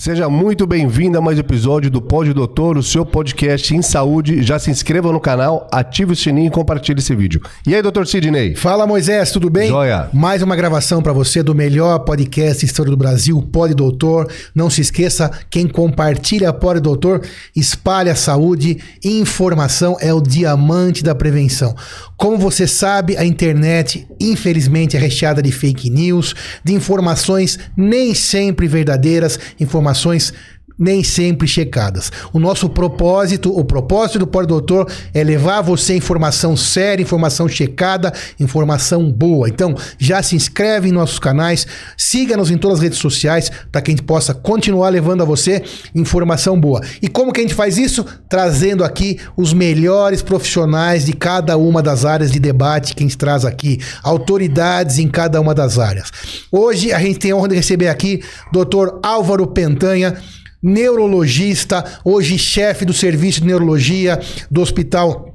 Seja muito bem-vindo a mais um episódio do Pod Doutor, o seu podcast em saúde. Já se inscreva no canal, ative o sininho e compartilhe esse vídeo. E aí, doutor Sidney? Fala, Moisés, tudo bem? Joia. Mais uma gravação para você do melhor podcast história do Brasil, Pod Doutor. Não se esqueça, quem compartilha Pod Doutor, espalha saúde informação é o diamante da prevenção. Como você sabe, a internet, infelizmente, é recheada de fake news, de informações nem sempre verdadeiras, informações informações nem sempre checadas. O nosso propósito, o propósito do Pó Doutor é levar você informação séria, informação checada, informação boa. Então, já se inscreve em nossos canais, siga-nos em todas as redes sociais para que a gente possa continuar levando a você informação boa. E como que a gente faz isso? Trazendo aqui os melhores profissionais de cada uma das áreas de debate que a gente traz aqui, autoridades em cada uma das áreas. Hoje a gente tem a honra de receber aqui Dr. Álvaro Pentanha, neurologista, hoje chefe do serviço de neurologia do Hospital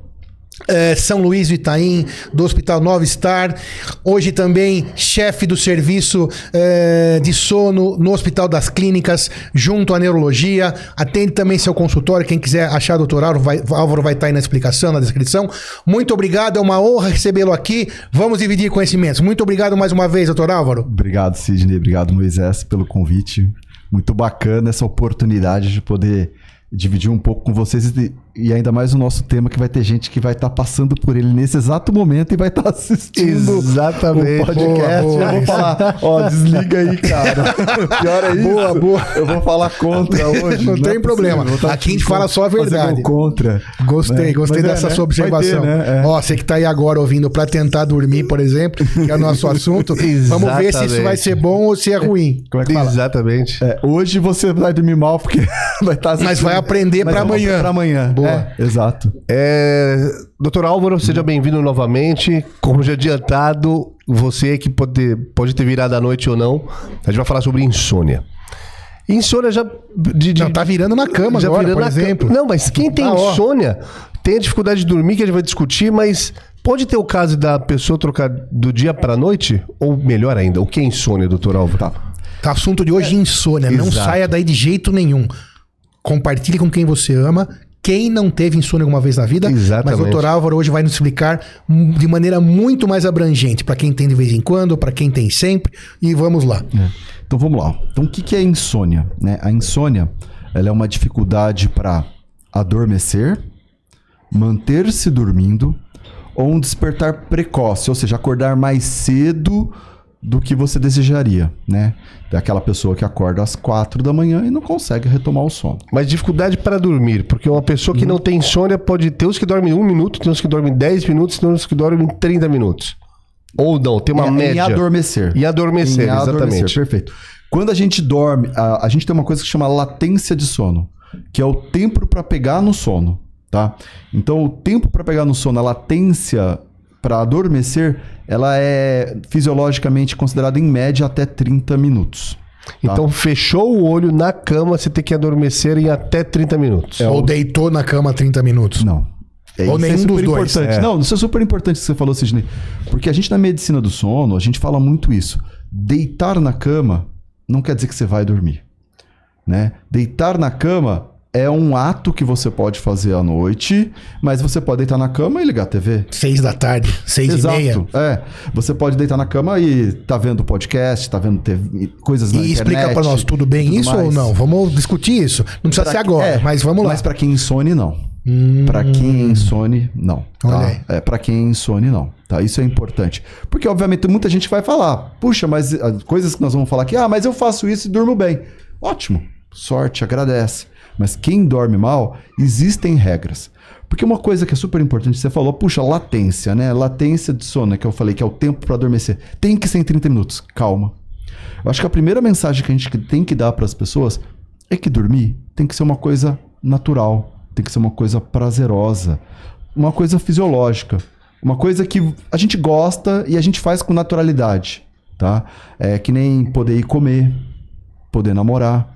eh, São Luís do Itaim, do Hospital Nova Star. Hoje também chefe do serviço eh, de sono no Hospital das Clínicas, junto à neurologia. Atende também seu consultório. Quem quiser achar Dr. Álvaro vai, Álvaro vai estar aí na explicação, na descrição. Muito obrigado, é uma honra recebê-lo aqui. Vamos dividir conhecimentos. Muito obrigado mais uma vez, doutor Álvaro. Obrigado, Sidney. Obrigado, Moisés, pelo convite. Muito bacana essa oportunidade de poder dividir um pouco com vocês e, e ainda mais o nosso tema que vai ter gente que vai estar passando por ele nesse exato momento e vai estar assistindo Exatamente. o podcast. Boa, boa. Eu vou falar, ó, desliga aí, cara. Pior é isso. Boa, boa. Eu vou falar contra hoje. Não é tem problema. possível. Eu vou Aqui a gente fala só a verdade. contra. Gostei, né? gostei Mas é, dessa né? sua observação. Vai ter, né? É. Ó, você que tá aí agora ouvindo pra tentar dormir, por exemplo, que é o nosso assunto, vamos ver se isso vai ser bom ou se é ruim. Como é que fala? Exatamente. É, hoje você vai dormir mal porque vai estar Mas vai aprender Mas pra eu vou amanhã. Pra amanhã. Boa. É, exato. É, doutor Álvaro, seja bem-vindo novamente. Como já adiantado, você que pode, pode ter virado à noite ou não, a gente vai falar sobre insônia. Insônia já. De, de- Não, tá virando na cama já agora, virando por na exemplo. cama. Não, mas quem tem ó. insônia tem a dificuldade de dormir, que a gente vai discutir, mas pode ter o caso da pessoa trocar do dia pra noite? Ou melhor ainda, o que é insônia, doutor Álvaro? Tá. Tá, assunto de hoje insônia. Não Exato. saia daí de jeito nenhum. Compartilhe com quem você ama. Quem não teve insônia alguma vez na vida, Exatamente. mas o doutor Álvaro hoje vai nos explicar de maneira muito mais abrangente, Pra quem tem de vez em quando, pra quem tem sempre, e vamos lá. Então vamos lá. Então o que, que é insônia? né? A insônia ela é uma dificuldade para adormecer, manter-se dormindo ou um despertar precoce, ou seja, acordar mais cedo do que você desejaria, né? Daquela pessoa que acorda às quatro da manhã e não consegue retomar o sono. Mas dificuldade para dormir, porque uma pessoa que não tem insônia pode ter uns que dormem um minuto, tem uns que dormem 10 minutos, tem uns que dormem 30 minutos. Ou não, tem uma Em- média. Em adormecer. Em adormecer, adormecer, exatamente. perfeito. Quando a gente dorme, a, a gente tem uma coisa que chama latência de sono, que é o tempo para pegar no sono, tá? Então, o tempo para pegar no sono, a latência para adormecer, ela é fisiologicamente considerada em média até 30 minutos. tá? Então, fechou o olho na cama, você tem que adormecer em até 30 minutos. Ou deitou na cama 30 minutos. Não. É, Ou isso nenhum é dos super dois. importante. É. Não, isso é super importante que você falou, Sidney. Porque a gente na medicina do sono, a gente fala muito isso. Deitar na cama não quer dizer que você vai dormir. Né? Deitar na cama é um ato que você pode fazer à noite, mas você pode deitar na cama e ligar a TV. Seis da tarde, seis e meia. Exato. É. Você pode deitar na cama e tá vendo podcast, tá vendo TV, coisas na E internet. explica pra nós, tudo bem tudo isso ou mais. não? Vamos discutir isso. Não precisa Pra ser agora, é, mas vamos lá. Mas pra quem insone, não. Hum, Pra quem insone, não. Tá? É, pra quem insone, não. Tá? Isso é importante. Porque, obviamente, muita gente vai falar, puxa, mas as coisas que nós vamos falar aqui, ah, mas eu faço isso e durmo bem. Ótimo. Sorte, agradece. Mas quem dorme mal, existem regras. Porque uma coisa que é super importante, você falou, puxa, latência, né? Latência de sono, né, que eu falei, que é o tempo para adormecer. Tem que ser em 30 minutos. Calma. Eu acho que a primeira mensagem que a gente tem que dar para as pessoas é que dormir tem que ser uma coisa natural, tem que ser uma coisa prazerosa, uma coisa fisiológica, uma coisa que a gente gosta e a gente faz com naturalidade, tá? É que nem poder ir comer, poder namorar.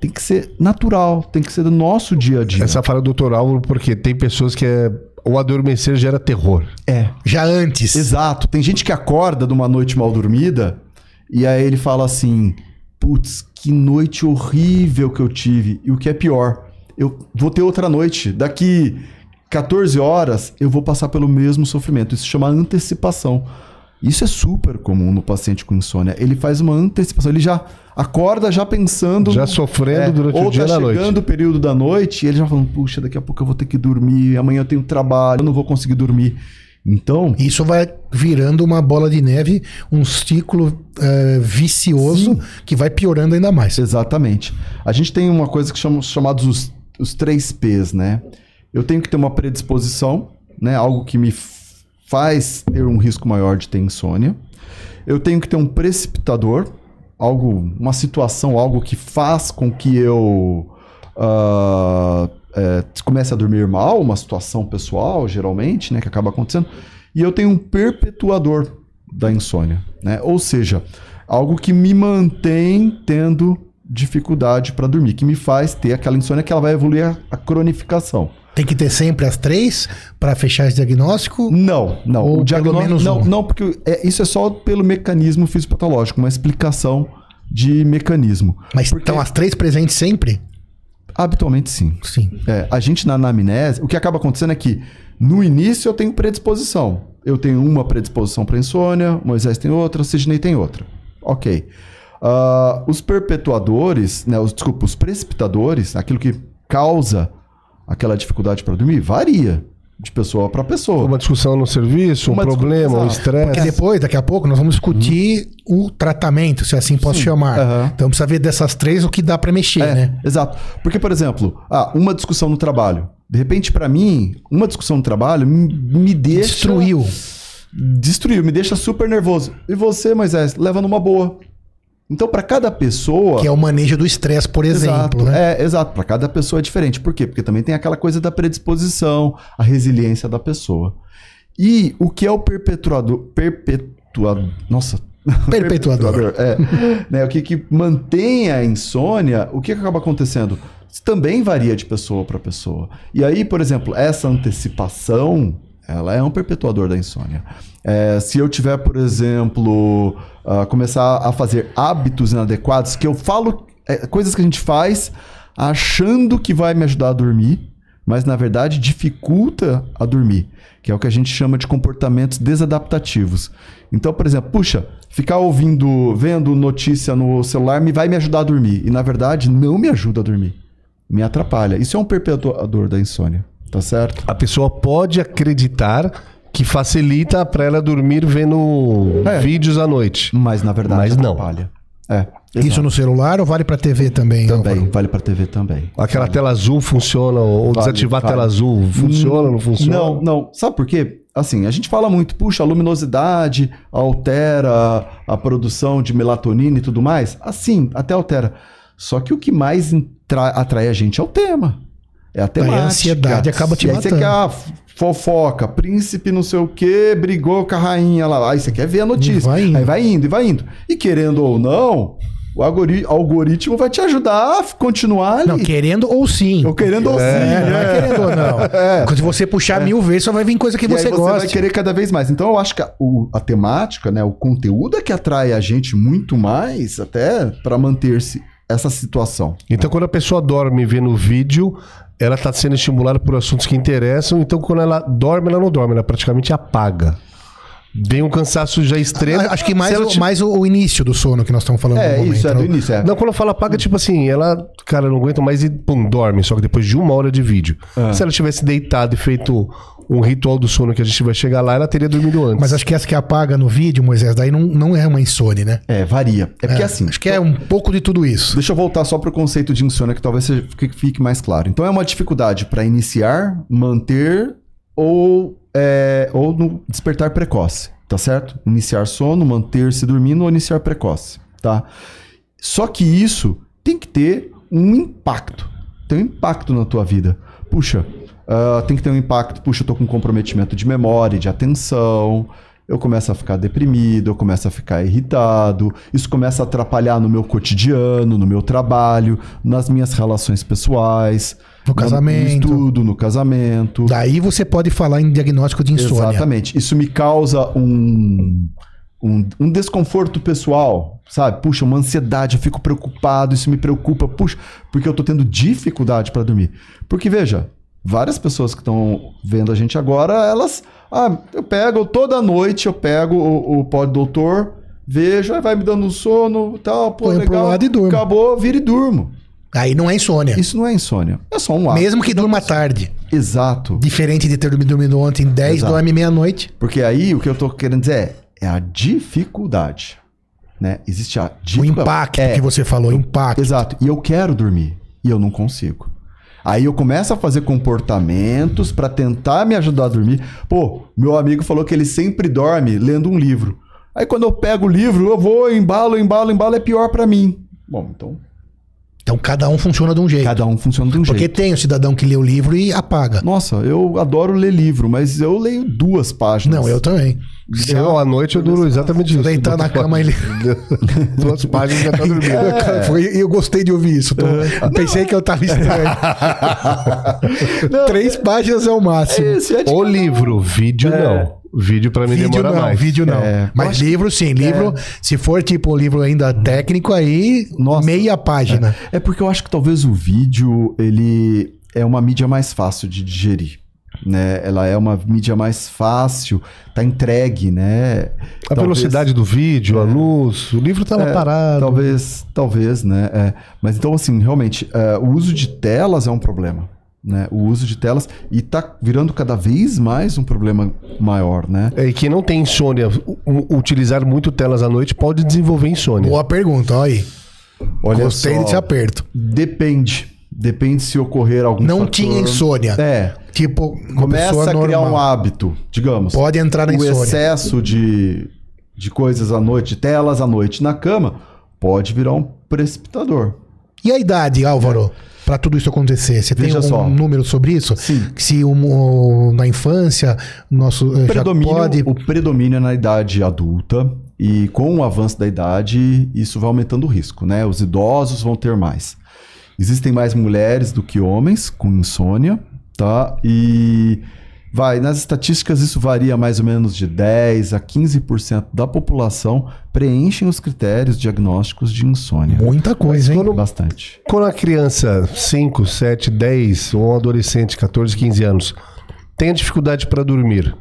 Tem que ser natural, tem que ser do nosso dia a dia. Essa fala do doutor Álvaro, porque tem pessoas que é, o adormecer gera terror. É, Já antes. Exato. Tem gente que acorda de uma noite mal dormida e aí ele fala assim: putz, que noite horrível que eu tive. E o que é pior, eu vou ter outra noite. Daqui 14 horas, eu vou passar pelo mesmo sofrimento. Isso se chama antecipação. Isso é super comum no paciente com insônia. Ele faz uma antecipação, ele já acorda já pensando. Já sofrendo durante ou o dia tá na noite. chegando o período da noite e ele já falando, puxa, daqui a pouco eu vou ter que dormir, amanhã eu tenho trabalho, eu não vou conseguir dormir. Então, Isso vai virando uma bola de neve, um ciclo eh, vicioso Sim. que vai piorando ainda mais. Exatamente. A gente tem uma coisa que chamamos chamados os, os três P's, né? Eu tenho que ter uma predisposição, né? Algo que me faz ter um risco maior de ter insônia. Eu tenho que ter um precipitador, algo, uma situação, algo que faz com que eu ah, é, comece a dormir mal, uma situação pessoal, geralmente, né? Que acaba acontecendo. E eu tenho um perpetuador da insônia, né? Ou seja, algo que me mantém tendo dificuldade para dormir, que me faz ter aquela insônia que ela vai evoluir a, a cronificação. Tem que ter sempre as três para fechar esse diagnóstico. Não, não. Ou o diagnóstico não, um. não, porque é- isso é só pelo mecanismo fisiopatológico, uma explicação de mecanismo. Mas Porque- estão as três presentes sempre? Habitualmente sim. Sim. É, a gente na anamnese, o que acaba acontecendo é que no início eu tenho predisposição. Eu tenho uma predisposição para insônia, Moisés tem outra, Sidney tem outra. Ok. Ah, os perpetuadores, né, os, desculpa, os precipitadores, aquilo que causa aquela dificuldade para dormir, varia de pessoa para pessoa. Uma discussão no serviço, um Uma discu- problema, um estresse. Porque depois, daqui a pouco, nós vamos discutir o tratamento, se assim posso chamar. aham. Então precisa ver dessas três o que dá para mexer, É, né? Exato. Porque, por exemplo, ah, uma discussão no trabalho. De repente, para mim, uma discussão no trabalho me, me deixa. Destruiu. Destruiu, me deixa super nervoso. E você, Moisés, leva numa boa. Então, para cada pessoa. Que é o manejo do estresse, por exemplo, exato, né? É, exato. Para cada pessoa é diferente. Por quê? Porque também tem aquela coisa da predisposição, a resiliência da pessoa. E o que é o perpetuador. Perpetuador. Nossa. Perpetuador. é. né, o que, que mantém a insônia, o que, que acaba acontecendo? Também varia de pessoa para pessoa. E aí, por exemplo, essa antecipação, ela é um perpetuador da insônia. É, se eu tiver, por exemplo, ah, começar a fazer hábitos inadequados, que eu falo é, coisas que a gente faz achando que vai me ajudar a dormir, mas na verdade dificulta a dormir, que é o que a gente chama de comportamentos desadaptativos. Então, por exemplo, puxa, ficar ouvindo, vendo notícia no celular me vai me ajudar a dormir, e na verdade não me ajuda a dormir, me atrapalha. Isso é um perpetuador da insônia, tá certo? A pessoa pode acreditar que facilita para ela dormir vendo É. vídeos à noite. Mas na verdade Mas não. atrapalha. É, Isso no celular ou vale para TV também? também, Álvaro? vale para TV também. Aquela tela azul funciona, ou Vale, desativar vale. a tela azul funciona, não funciona? Não, não. Sabe por quê? Assim, a gente fala muito, puxa, a luminosidade altera a produção de melatonina e tudo mais. Assim, até altera. Só que o que mais atrai a gente é o tema. É a temática. ansiedade acaba te e aí você matando. quer a fofoca, príncipe não sei o quê, brigou com a rainha lá. Aí você quer ver a notícia. vai indo. Aí vai indo e vai indo. E querendo ou não, o algori- algoritmo vai te ajudar a continuar ali. Não, querendo ou sim. Ou querendo ou sim. É, não é é. querendo ou não. Se você puxar mil vezes, só vai vir coisa que E você você gosta. vai querer cada vez mais. Então eu acho que a, o- a temática, né, o conteúdo é que atrai a gente muito mais até para manter-se essa situação. Então, quando a pessoa dorme vendo vídeo, ela está sendo estimulada por assuntos que interessam. Então, quando ela dorme, ela não dorme, ela praticamente apaga. Vem um cansaço já extremo. Acho que mais, ela o, ti- mais o, o início do sono que nós estamos falando É, no momento. isso é do início, é. Não, quando eu falo apaga, tipo assim, ela, cara, não aguento mais e pum, dorme, só que depois de uma hora de vídeo. É. Se ela tivesse deitado e feito um ritual do sono que a gente vai chegar lá, ela teria dormido antes. Mas acho que essa que apaga no vídeo, Moisés, daí não, não é uma insônia, né? É, varia. É porque assim, Acho que é um pouco de tudo isso. Deixa eu voltar só para o conceito de insônia, que talvez seja- fique, fique mais claro. Então, é uma dificuldade para iniciar, manter ou, é, ou no despertar precoce, tá certo? Iniciar sono, manter-se dormindo ou iniciar precoce, tá? Só que isso tem que ter um impacto. Tem um impacto na tua vida. Puxa, ah, tem que ter um impacto. Puxa, eu tô com comprometimento de memória, de atenção. Eu começo a ficar deprimido, eu começo a ficar irritado. Isso começa a atrapalhar no meu cotidiano, no meu trabalho, nas minhas relações pessoais. No casamento. No estudo, no casamento. Daí você pode falar em diagnóstico de insônia. Exatamente. Isso me causa um, um, um desconforto pessoal, sabe? Puxa, uma ansiedade, eu fico preocupado, isso me preocupa, puxa, porque eu tô tendo dificuldade para dormir. Porque veja, várias pessoas que estão vendo a gente agora, elas, ah, eu pego toda noite, eu pego o, o pó de doutor, vejo, aí vai me dando um sono, tal, pô, Põe pro legal, lado e durmo. acabou, vira e durmo. Aí não é insônia. Isso não é insônia, é só um hábito. Mesmo que durma tarde. Exato. Diferente de ter dormido, ontem 10, Exato. dorme meia-noite. Porque aí o que eu tô querendo dizer é, é a dificuldade, né? Existe a O dificuldade. impacto É, que você falou, impacto. Exato. E eu quero dormir e eu não consigo. Aí eu começo a fazer comportamentos pra tentar me ajudar a dormir. Pô, meu amigo falou que ele sempre dorme lendo um livro. Aí quando eu pego o livro, eu vou, embalo, embalo, embalo, é pior pra mim. Bom, então Então cada um funciona de um jeito. cada um funciona de um Porque jeito. tem o cidadão que lê o livro e apaga. Nossa, eu adoro ler livro, mas eu leio duas páginas. Não, eu também. Eu, à noite, eu duro exatamente isso. deitar na cama, ele- Duas páginas já tá dormindo. Cara, foi- eu gostei de ouvir isso. Tô- pensei que eu tava estranho. Três páginas é o máximo. Esse é O livro, vídeo não. Vídeo pra mim Vídeo demora não, mais. vídeo não. É, Mas acho livro sim, livro. Se for tipo um livro ainda técnico, aí Nossa. meia página. É porque eu acho que talvez o vídeo, ele é uma mídia mais fácil de digerir. Né? Ela é uma mídia mais fácil, tá entregue, né? A velocidade do vídeo, a luz, o livro tava É, parado. Talvez, talvez, né? É. Mas então, assim, realmente, é, o uso de telas é um problema. Né? O uso de telas e tá virando cada vez mais um problema maior, né? É, e quem não tem insônia, utilizar muito telas à noite pode desenvolver insônia. Boa pergunta, olha aí. Olha Gostei só, desse aperto. Depende. Depende se ocorrer algum Não fator- tinha insônia. É, Tipo, começa a criar normal. um hábito, digamos. Pode entrar na o insônia. excesso de, de coisas à noite, telas à noite na cama, pode virar um precipitador. E a idade, Álvaro, pra tudo isso acontecer? Você tem Veja um só. número sobre isso? Sim. Se um, o- na infância, o nosso eh, já Predomínio, pode... O predomínio é na idade adulta e com o avanço da idade, isso vai aumentando o risco, né? Os idosos vão ter mais. Existem mais mulheres do que homens com insônia, tá? E vai, nas estatísticas isso varia mais ou menos de 10 a 15% da população preenchem os critérios diagnósticos de insônia. Muita coisa, hein? Quando- Bastante. Quando a criança, 5, 7, 10, ou um adolescente, 14, 15 anos, tem dificuldade para dormir,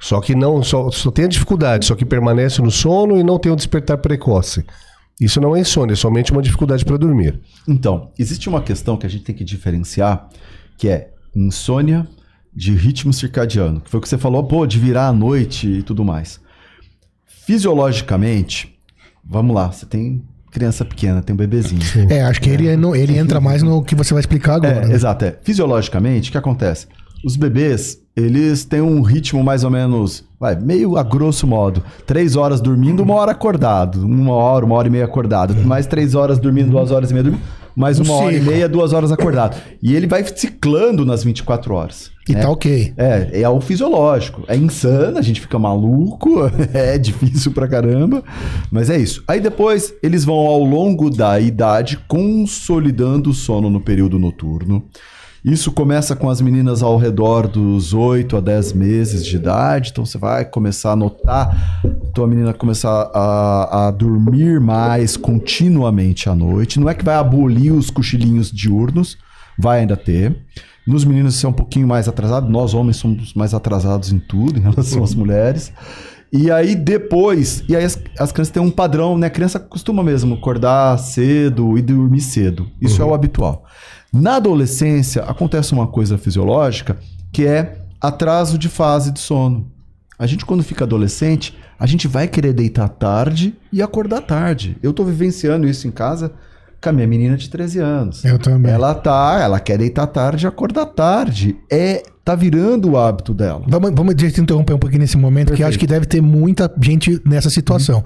só que não só, só tem a dificuldade, só que permanece no sono e não tem o despertar precoce. Isso não é insônia, é somente uma dificuldade para dormir. Então, existe uma questão que a gente tem que diferenciar, que é insônia de ritmo circadiano, que foi o que você falou, pô, de virar à noite e tudo mais. Fisiologicamente, vamos lá, você tem criança pequena, tem um bebezinho. É, acho que ele, não- ele entra mais no que você vai explicar agora. É, né? exato, é. Fisiologicamente, o que acontece? Os bebês, eles têm um ritmo mais ou menos, vai, meio a grosso modo. Três horas dormindo, uma hora acordado. Uma hora, uma hora e meia acordado. Mais três horas dormindo, duas horas e meia dormindo. Mais Um uma hora e meia, duas horas acordado. E ele vai ciclando nas 24 horas. E né? tá ok. É, é o fisiológico. É insano, a gente fica maluco, é difícil pra caramba, mas é isso. Aí depois eles vão ao longo da idade consolidando o sono no período noturno. Isso começa com as meninas ao redor dos 8 a 10 meses de idade, então você vai começar a notar tua menina começar a, a dormir mais continuamente à noite. Não é que vai abolir os cochilinhos diurnos, vai ainda ter. Nos meninos isso é um pouquinho mais atrasado, nós homens somos mais atrasados em tudo em relação às mulheres. E aí depois, e aí as, as crianças têm um padrão, né? A criança costuma mesmo acordar cedo e dormir cedo. Isso é o habitual. Na adolescência acontece uma coisa fisiológica que é atraso de fase de sono. A gente quando fica adolescente, a gente vai querer deitar tarde e acordar tarde. Eu tô vivenciando isso em casa com a minha menina de 13 anos. Eu também. Ela tá, ela quer deitar tarde e acordar tarde. É, tá virando o hábito dela. Vamos, vamos te interromper um pouquinho nesse momento, que Perfeito. acho que deve ter muita gente nessa situação.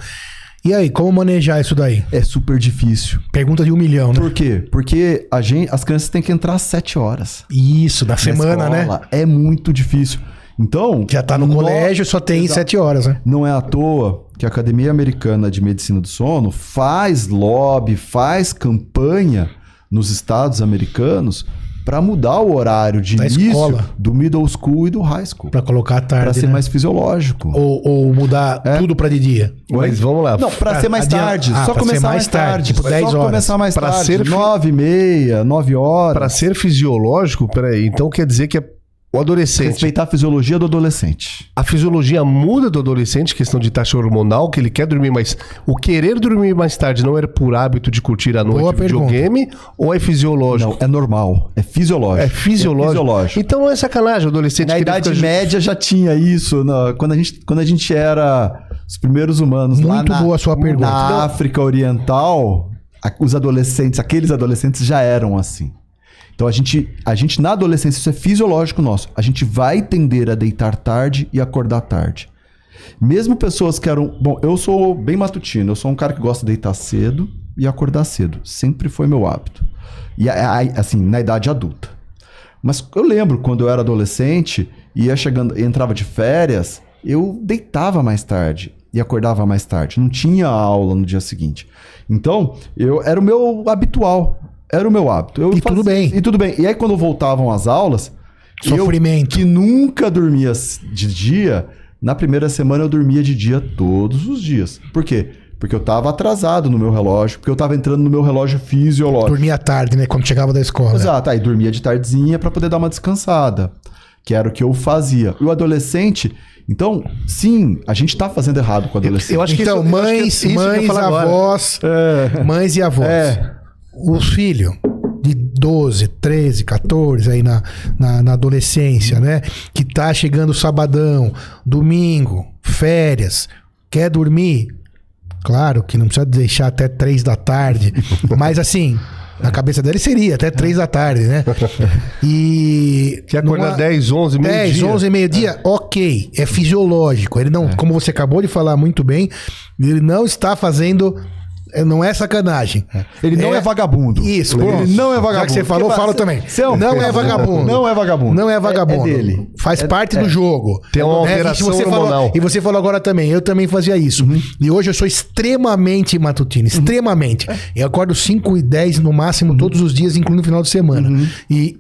E aí, como manejar isso daí? É super difícil. Pergunta de um milhão, né? Por quê? Porque a gente, as crianças têm que entrar às 7 horas. Isso, da na semana, né? escola. É muito difícil. Então. Já tá no colégio, só tem Exato. sete horas, né? Não é à toa que a Academia Americana de Medicina do Sono faz lobby, faz campanha nos estados americanos para mudar o horário de Da início escola. do middle school e do high school. Pra colocar Para tarde, ser né? mais fisiológico. Ou, ou mudar É. tudo pra de dia. Mas vamos lá. Não, para Pra ser mais tarde. Ah, só começar mais mais tarde, tarde. tipo 10 só horas. começar mais Pra tarde. ser fi- Nove e meia, nove horas. Para ser fisiológico, peraí, então quer dizer que é o adolescente. Respeitar a fisiologia do adolescente. A fisiologia muda do adolescente, questão de taxa hormonal, que ele quer dormir mais. O querer dormir mais tarde não era por hábito de curtir a noite Boa videogame ou é fisiológico? Não, é normal. É fisiológico. É fisiológico. É fisiológico. Então não é sacanagem o adolescente Na Idade ficar Média já tinha isso. na- quando, a gente, quando a gente era os primeiros humanos lá Muito boa a sua pergunta. na África Oriental, os adolescentes, aqueles adolescentes já eram assim. Então a gente, a gente na adolescência, isso é fisiológico nosso. A gente vai tender a deitar tarde e acordar tarde. Mesmo pessoas que eram. Bom, eu sou bem matutino, eu sou um cara que gosta de deitar cedo e acordar cedo. Sempre foi meu hábito. E assim, na idade adulta. Mas eu lembro quando eu era adolescente, ia chegando, entrava de férias, eu deitava mais tarde e acordava mais tarde. Não tinha aula no dia seguinte. Então, eu era o meu habitual, era o meu hábito. Eu E tudo bem. E tudo bem. E aí quando voltavam as aulas, Sofrimento. eu que nunca dormia de dia, na primeira semana eu dormia de dia todos os dias. Por quê? Porque eu tava atrasado no meu relógio, porque eu tava entrando no meu relógio fisiológico. Dormia tarde, né? Quando chegava da escola. Exato, aí dormia de tardezinha pra poder dar uma descansada, que era o que eu fazia. E o adolescente, então, sim, a gente tá fazendo errado com o adolescente. Eu acho que então, isso- eu acho que mães, que eu ia mães, avós, É. mães e avós. É. Os filhos de 12, 13, 14 aí na, na, na adolescência, né? Que tá chegando sabadão, domingo, férias, quer dormir? Claro que não precisa deixar até 3 da tarde, mas assim, na cabeça dele seria até 3 da tarde, né? E. Quer acordar numa- 10, 11, meio 10, dia. 11 e meio-dia, ok, é fisiológico. Ele não, como você acabou de falar muito bem, ele não está fazendo. É, Não é sacanagem. Ele não é, vagabundo. Isso, Ele pronto. não é vagabundo. Já que você falou, Porque falo também. você é não é vagabundo. Não é vagabundo. Não é vagabundo. É- é dele. Faz É- parte é. do jogo. Tem uma É, alteração e você hormonal. Falou, e você falou agora também. Eu também fazia isso. Uhum. E hoje eu sou extremamente matutino. Extremamente. É. Eu acordo 5 e 10 no Uhum. máximo todos os dias, incluindo o final de semana. E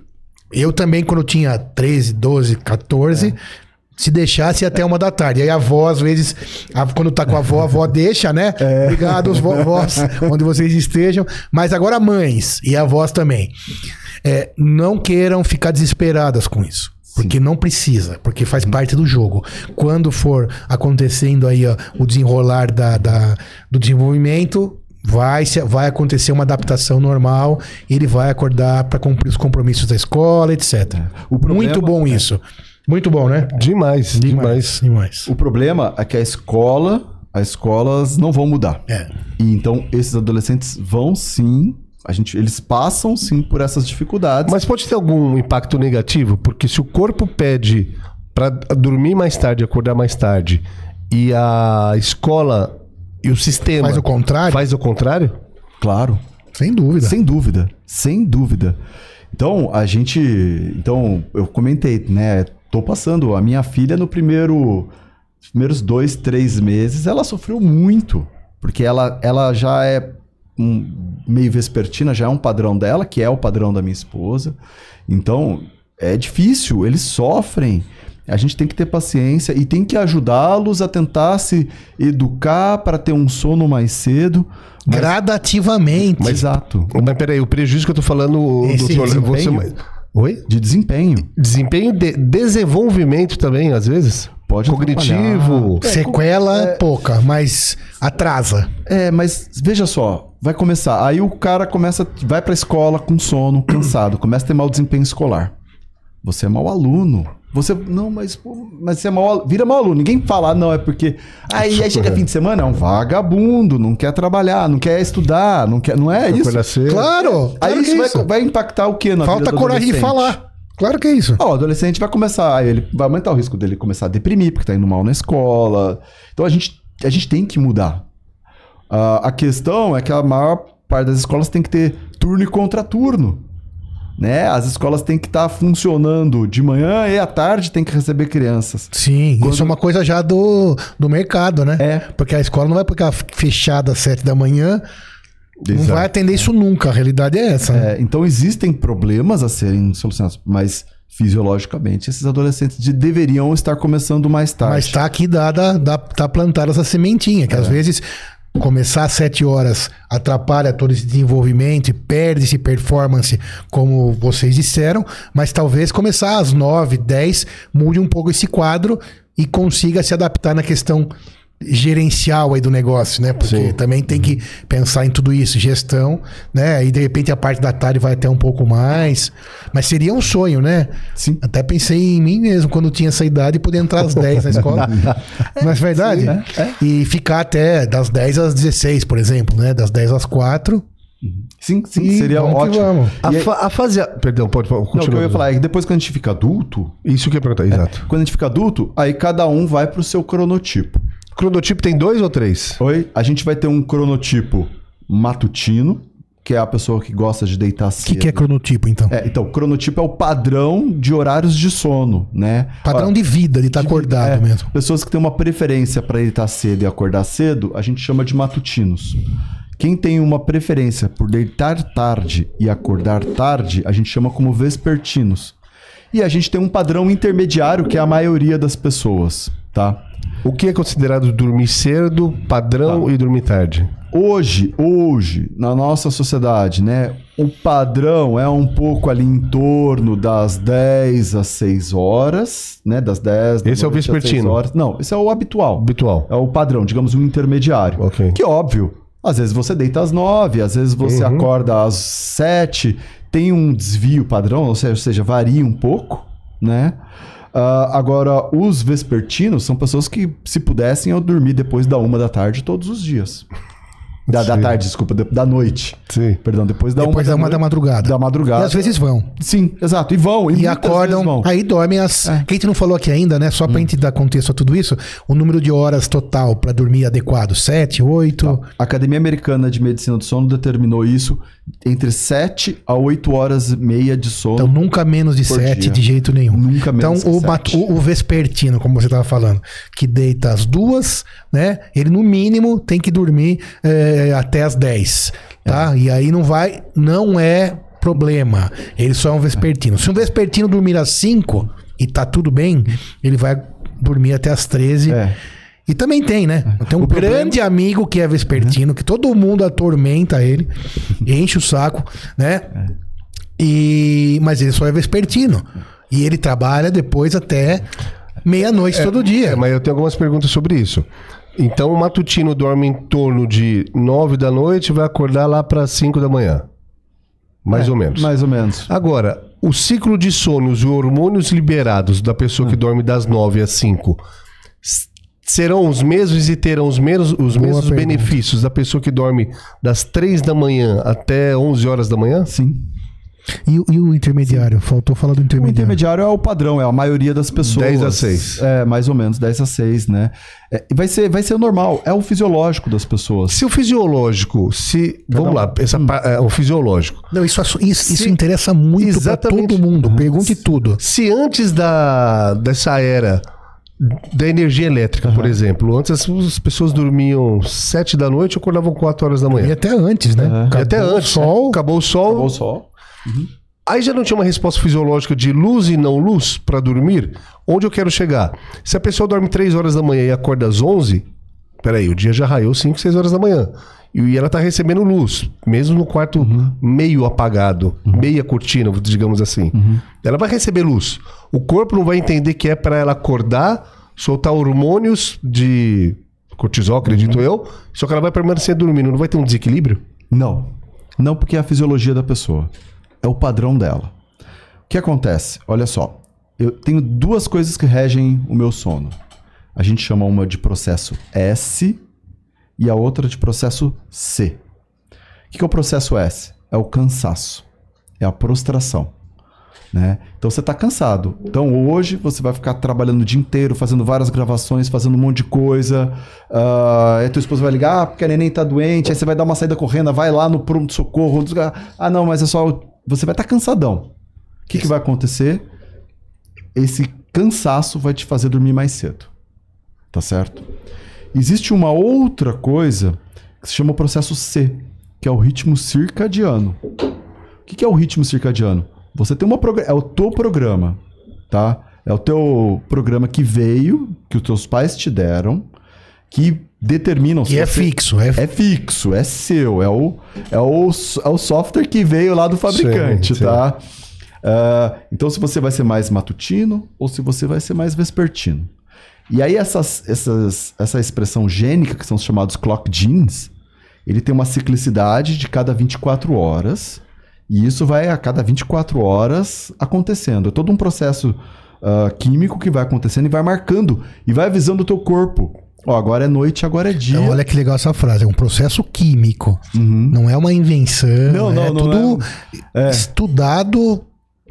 eu também, quando eu tinha 13, 12, 14... É. Se deixasse até uma da tarde. Aí a avó, às vezes, a- quando tá com a avó, a avó deixa, né? É. Obrigado, os vovós, onde vocês estejam. Mas agora mães e avós também. É, não queiram ficar desesperadas com isso. Porque não precisa, porque faz parte do jogo. Quando for acontecendo aí ó, o desenrolar da, da- do desenvolvimento, vai, vai acontecer uma adaptação normal, ele vai acordar para cumprir os compromissos da escola, etc. O problema- Muito bom isso. Muito bom, né? Demais, demais. Demais. O problema é que a escola, as escolas não vão mudar. É. E então esses adolescentes vão sim, a gente, eles passam sim por essas dificuldades. Mas pode ter algum impacto negativo? Porque se o corpo pede para dormir mais tarde, acordar mais tarde, e a escola e o sistema Faz o contrário? faz o contrário? claro. Sem dúvida. Sem dúvida, sem dúvida. Então, a gente. Então, eu comentei, né? Tô passando. A minha filha, no primeiro. Os primeiros dois, três meses, ela sofreu muito. Porque ela, ela já é um, meio vespertina, já é um padrão dela, que é o padrão da minha esposa. Então, é difícil, eles sofrem. A gente tem que ter paciência e tem que ajudá-los a tentar se educar para ter um sono mais cedo. Mas, Gradativamente. Exato. Mas peraí, o prejuízo que eu tô falando, Esse doutor, você... Oi? De desempenho. Desempenho de desenvolvimento também, às vezes? Pode Cognitivo. Sequela pouca, mas atrasa. É, mas veja só, vai começar. Aí o cara começa, vai pra escola com sono, cansado, começa a ter mau desempenho escolar. Você é mau aluno. Você, não, mas, pô, mas você é mau. Vira mau aluno. Ninguém fala, ah, não, é porque. Aí, aí chega fim de semana, é um vagabundo, não quer trabalhar, não quer estudar, não quer. Não é isso. Claro! Aí claro isso, é vai, isso. vai impactar o quê na vida Falta coragem de falar. Claro que é isso. Ó, o adolescente vai começar, ele vai aumentar o risco dele começar a deprimir, porque tá indo mal na escola. Então a gente, a gente tem que mudar. Ah, a questão é que a maior parte das escolas tem que ter turno e contraturno. Né? As escolas têm que estar funcionando de manhã e à tarde tem que receber crianças. Sim, isso é uma coisa já do, do mercado, né? É. Porque a escola não vai ficar fechada às sete da manhã Não Exato. vai atender isso nunca. A realidade é essa. né? É, então existem problemas a serem solucionados, mas fisiologicamente esses adolescentes de- deveriam estar começando mais tarde. Mas tá aqui dada, dá, tá plantada essa sementinha, É. que às vezes começar às 7 horas atrapalha todo esse desenvolvimento e perde-se performance, como vocês disseram, mas talvez começar às 9, 10 mude um pouco esse quadro e consiga se adaptar na questão gerencial aí do negócio, né? Porque Sim. também tem que pensar em tudo isso, gestão, né? E de repente a parte da tarde vai até um pouco mais, mas seria um sonho, né? Sim. Até pensei em mim mesmo quando tinha essa idade poder entrar às 10 na escola. Mas é verdade. E ficar até das 10 às 16, por exemplo, né? Das 10 às 4. Sim, sim, E seria ótimo. vamos. A, aí- fa- a fase. Perdão, pode pode Não, o que continuar. eu ia falar é que depois que a gente fica adulto, Isso que eu ia perguntar, exato. quando a gente fica adulto, aí cada um vai pro seu cronotipo. Cronotipo tem dois ou três? Oi? A gente vai ter um cronotipo matutino, que é a pessoa que gosta de deitar O cedo. que, que é cronotipo, então? É, então, cronotipo é o padrão de horários de sono, né? Padrão Olha, de vida, de estar acordado é, mesmo. Pessoas que têm uma preferência para deitar cedo e acordar cedo, a gente chama de matutinos. Quem tem uma preferência por deitar tarde e acordar tarde, a gente chama como vespertinos. E a gente tem um padrão intermediário que é a maioria das pessoas, tá? O que é considerado dormir cedo, padrão Tá. e dormir tarde? Hoje, hoje, na nossa sociedade, né, o padrão é um pouco ali em torno das 10 às 6 horas, né, das 10 da Esse é o noite às 6 vespertino. horas. Não, esse é o habitual. Habitual. É o padrão, digamos, um intermediário. Ok. Que óbvio, às vezes você deita às 9, às vezes você Uhum. acorda às 7, tem um desvio padrão, ou seja, varia um pouco, né? Ah, agora, os vespertinos são pessoas que, se pudessem, eu dormir depois da uma da tarde todos os dias. Da, da tarde, desculpa, de- da noite. Sim. Perdão, depois da Depois uma da uma da madrugada. Da madrugada. E às vezes vão. Sim, exato. E vão. E, E acordam, aí dormem as. É. Que a gente não falou aqui ainda, né? Só pra gente dar contexto a tudo isso, o número de horas total pra dormir adequado: 7, 8. A Academia Americana de Medicina do Sono determinou isso entre 7 a 8 horas e meia de sono. Então nunca menos de Por 7 dia. de jeito nenhum. Nunca Então menos que o, sete. o, o vespertino, como você estava falando, que deita às duas, né? Ele no mínimo tem que dormir eh, até às 10, tá? E aí não vai, não é problema. Ele só é um vespertino. Se um vespertino dormir às 5 e tá tudo bem, ele vai dormir até às 13. É. E também tem, né? Tem um O problema- grande amigo que é vespertino, que todo mundo atormenta ele, enche o saco, né? E mas ele só é vespertino. E ele trabalha depois até meia-noite todo dia. É, mas eu tenho algumas perguntas sobre isso. Então o matutino dorme em torno de 9 da noite e vai acordar lá para 5 da manhã. Mais É, ou menos. Mais ou menos. Agora, o ciclo de sono, os hormônios liberados da pessoa que dorme das 9 às 5 s- serão os mesmos e terão os mesmos, os Boa mesmos pergunta. benefícios da pessoa que dorme das 3 da manhã até 11 horas da manhã? Sim. E, o- e o intermediário? Faltou falar do O intermediário. intermediário é o padrão, é a maioria das pessoas. 10 a 6. É, mais ou menos, 10 a 6, né? É, vai, ser, vai ser o normal, é o fisiológico das pessoas. Se o fisiológico, se. Vamos lá, essa, Hum. é, o fisiológico. Não, isso, isso, isso Se- interessa muito pra Exatamente. todo mundo. Pergunte tudo. Se antes da, dessa era da energia elétrica, por exemplo, antes as, as pessoas dormiam 7 da noite e acordavam 4 horas da manhã. E até antes, né? É. E até Acabou o antes. sol. Acabou o sol. Acabou o sol. Aí já não tinha uma resposta fisiológica de luz e não luz para dormir? Onde eu quero chegar? Se a pessoa dorme 3 horas da manhã e acorda às 11, peraí, o dia já raiou 5, 6 horas da manhã. E ela tá recebendo luz, mesmo no quarto meio apagado, meia cortina, digamos assim. Ela vai receber luz. O corpo não vai entender que é para ela acordar, soltar hormônios de cortisol, acredito eu, só que ela vai permanecer dormindo. Não vai ter um desequilíbrio? Não. Não porque é a fisiologia da pessoa. É o padrão dela. O que acontece? Olha só. Eu tenho duas coisas que regem o meu sono. A gente chama uma de processo S e a outra de processo C. O que é o processo S? É o cansaço. É a prostração. Né? Então você está cansado. Então hoje você vai ficar trabalhando o dia inteiro, fazendo várias gravações, fazendo um monte de coisa. Ah, aí tua esposa vai ligar, ah, porque a neném tá doente, aí você vai dar uma saída correndo, vai lá no pronto-socorro. Ah, não, mas é só. Você vai estar cansadão. O que, que vai acontecer? Esse cansaço vai te fazer dormir mais cedo. Tá certo? Existe uma outra coisa que se chama o processo C. que é o ritmo circadiano. O que, que é o ritmo circadiano? Você tem uma é o teu programa, tá? É o teu programa que veio, que os teus pais te deram, que determinam Que é fixo. É, é fixo, é seu, é o, é o, é o software que veio lá do fabricante, Sim, sim. tá? Ah, então, se você vai ser mais matutino ou se você vai ser mais vespertino. E aí, essas, essas, essa expressão gênica, que são os chamados clock genes, ele tem uma ciclicidade de cada 24 horas, e isso vai a cada 24 horas acontecendo. É todo um processo ah, químico que vai acontecendo e vai marcando, e vai avisando o teu corpo. Ó, agora é noite, agora é dia. Então, olha que legal essa frase. É um processo químico. Uhum. Não é uma invenção. Não, não, é não tudo estudado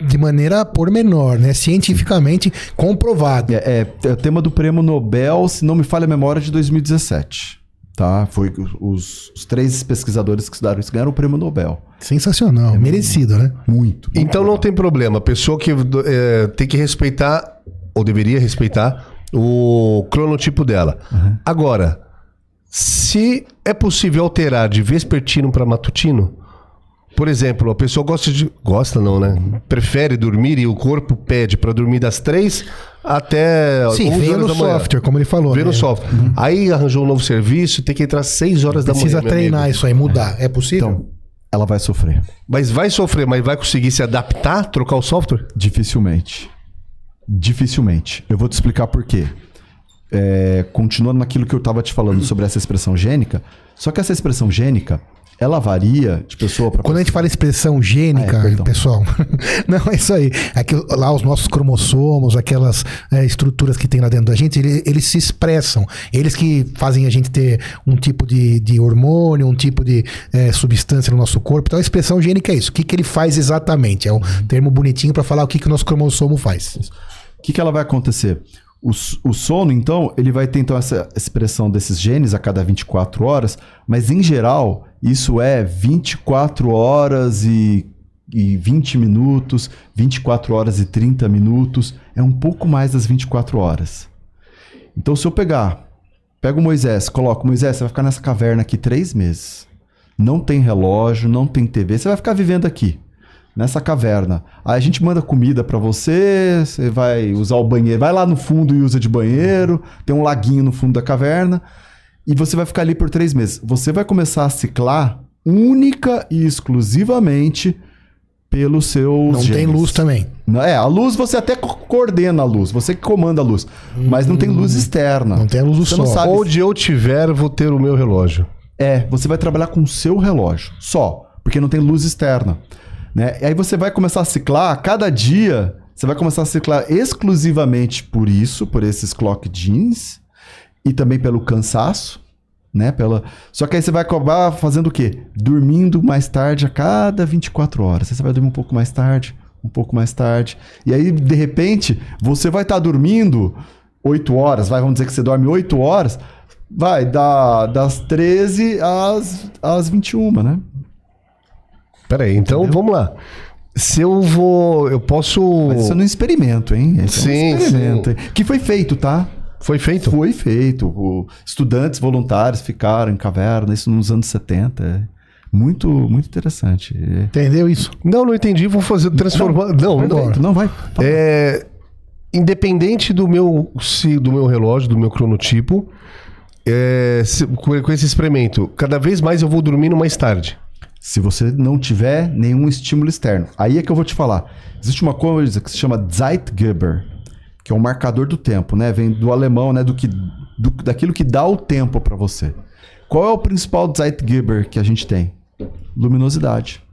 de maneira pormenor, né? Cientificamente comprovado. É, é, é o tema do prêmio Nobel, se não me falha a memória, de 2017. Tá? Foi os, os três pesquisadores que estudaram isso ganharam o prêmio Nobel. Sensacional. Merecido, né? Muito. Então não tem problema. A pessoa que é, tem que respeitar, ou deveria respeitar, o cronotipo dela. Agora, se é possível alterar de vespertino para matutino, por exemplo, a pessoa gosta de. Gosta não, né? Prefere dormir e o corpo pede para dormir das três até Sim, 11 veio horas no da software, como ele falou. Veio né? no software. Aí arranjou um novo serviço, tem que entrar às 6 horas da Precisa manhã. meu treinar isso aí, mudar. É possível? Então, ela vai sofrer. Mas vai sofrer, mas vai conseguir se adaptar, trocar o software? Dificilmente. Dificilmente. Eu vou te explicar por quê. É, continuando naquilo que eu estava te falando sobre essa expressão gênica, só que essa expressão gênica, ela varia de pessoa para Quando a gente fala expressão gênica, Ah, é, pessoal, não é isso aí. É que lá os nossos cromossomos, aquelas é, estruturas que tem lá dentro da gente, ele- eles se expressam. Eles que fazem a gente ter um tipo de, de hormônio, um tipo de é, substância no nosso corpo. Então a expressão gênica é isso. O que, que ele faz exatamente? É um termo bonitinho para falar o que, que o nosso cromossomo faz. O que, que ela vai acontecer? O, o sono, então, ele vai ter então essa expressão desses genes a cada 24 horas, mas em geral, isso é 24 horas e, e 20 minutos, 24 horas e 30 minutos, é um pouco mais das 24 horas. Então, se eu pegar, pego o Moisés, coloco, Moisés, você vai ficar nessa caverna aqui três meses. Não tem relógio, não tem TV, você vai ficar vivendo aqui nessa caverna. Aí a gente manda comida pra você, você vai usar o banheiro, vai lá no fundo e usa de banheiro, tem um laguinho no fundo da caverna, e você vai ficar ali por três meses. Você vai começar a ciclar única e exclusivamente pelos seus Não tem genes. luz também. Não, É, a luz você até co- coordena a luz, você que comanda a luz, mas não tem luz externa. Não tem a luz do Você sol. sabe Onde eu tiver, vou ter o meu relógio. é, você vai trabalhar com o seu relógio, só, porque não tem luz externa. Né? E aí você vai começar a ciclar, cada dia, você vai começar a ciclar exclusivamente por isso, por esses clock genes, e também pelo cansaço, né? Pela... Só que aí você vai acabar fazendo o quê? Dormindo mais tarde a cada 24 horas. Aí você vai dormir um pouco mais tarde, um pouco mais tarde. E aí, de repente, você vai estar dormindo 8 horas, vai, vamos dizer que você dorme 8 horas, vai da, das 13 às, às 21, né? Peraí, então vamos lá. Se eu vou. Eu posso. Mas isso é um experimento, hein? Esse é Sim, um experimento. hein? Que foi feito, tá? Foi feito? Foi feito. O- estudantes voluntários ficaram em caverna, isso nos anos 70. É muito, muito interessante. É. Entendeu isso? Não, não entendi. Vou fazer transformar. Não, não. Perfeito. Não, vai. fala. É, independente do meu, se, do meu relógio, do meu cronotipo, é, se- com, com esse experimento, cada vez mais eu vou dormindo mais tarde. Se você não tiver nenhum estímulo externo. Aí é que eu vou te falar. Existe uma coisa que se chama Zeitgeber, que é um marcador do tempo, né? Vem do alemão, né? Do que, do- daquilo que dá o tempo para você. Qual é o principal Zeitgeber que a gente tem? Luminosidade.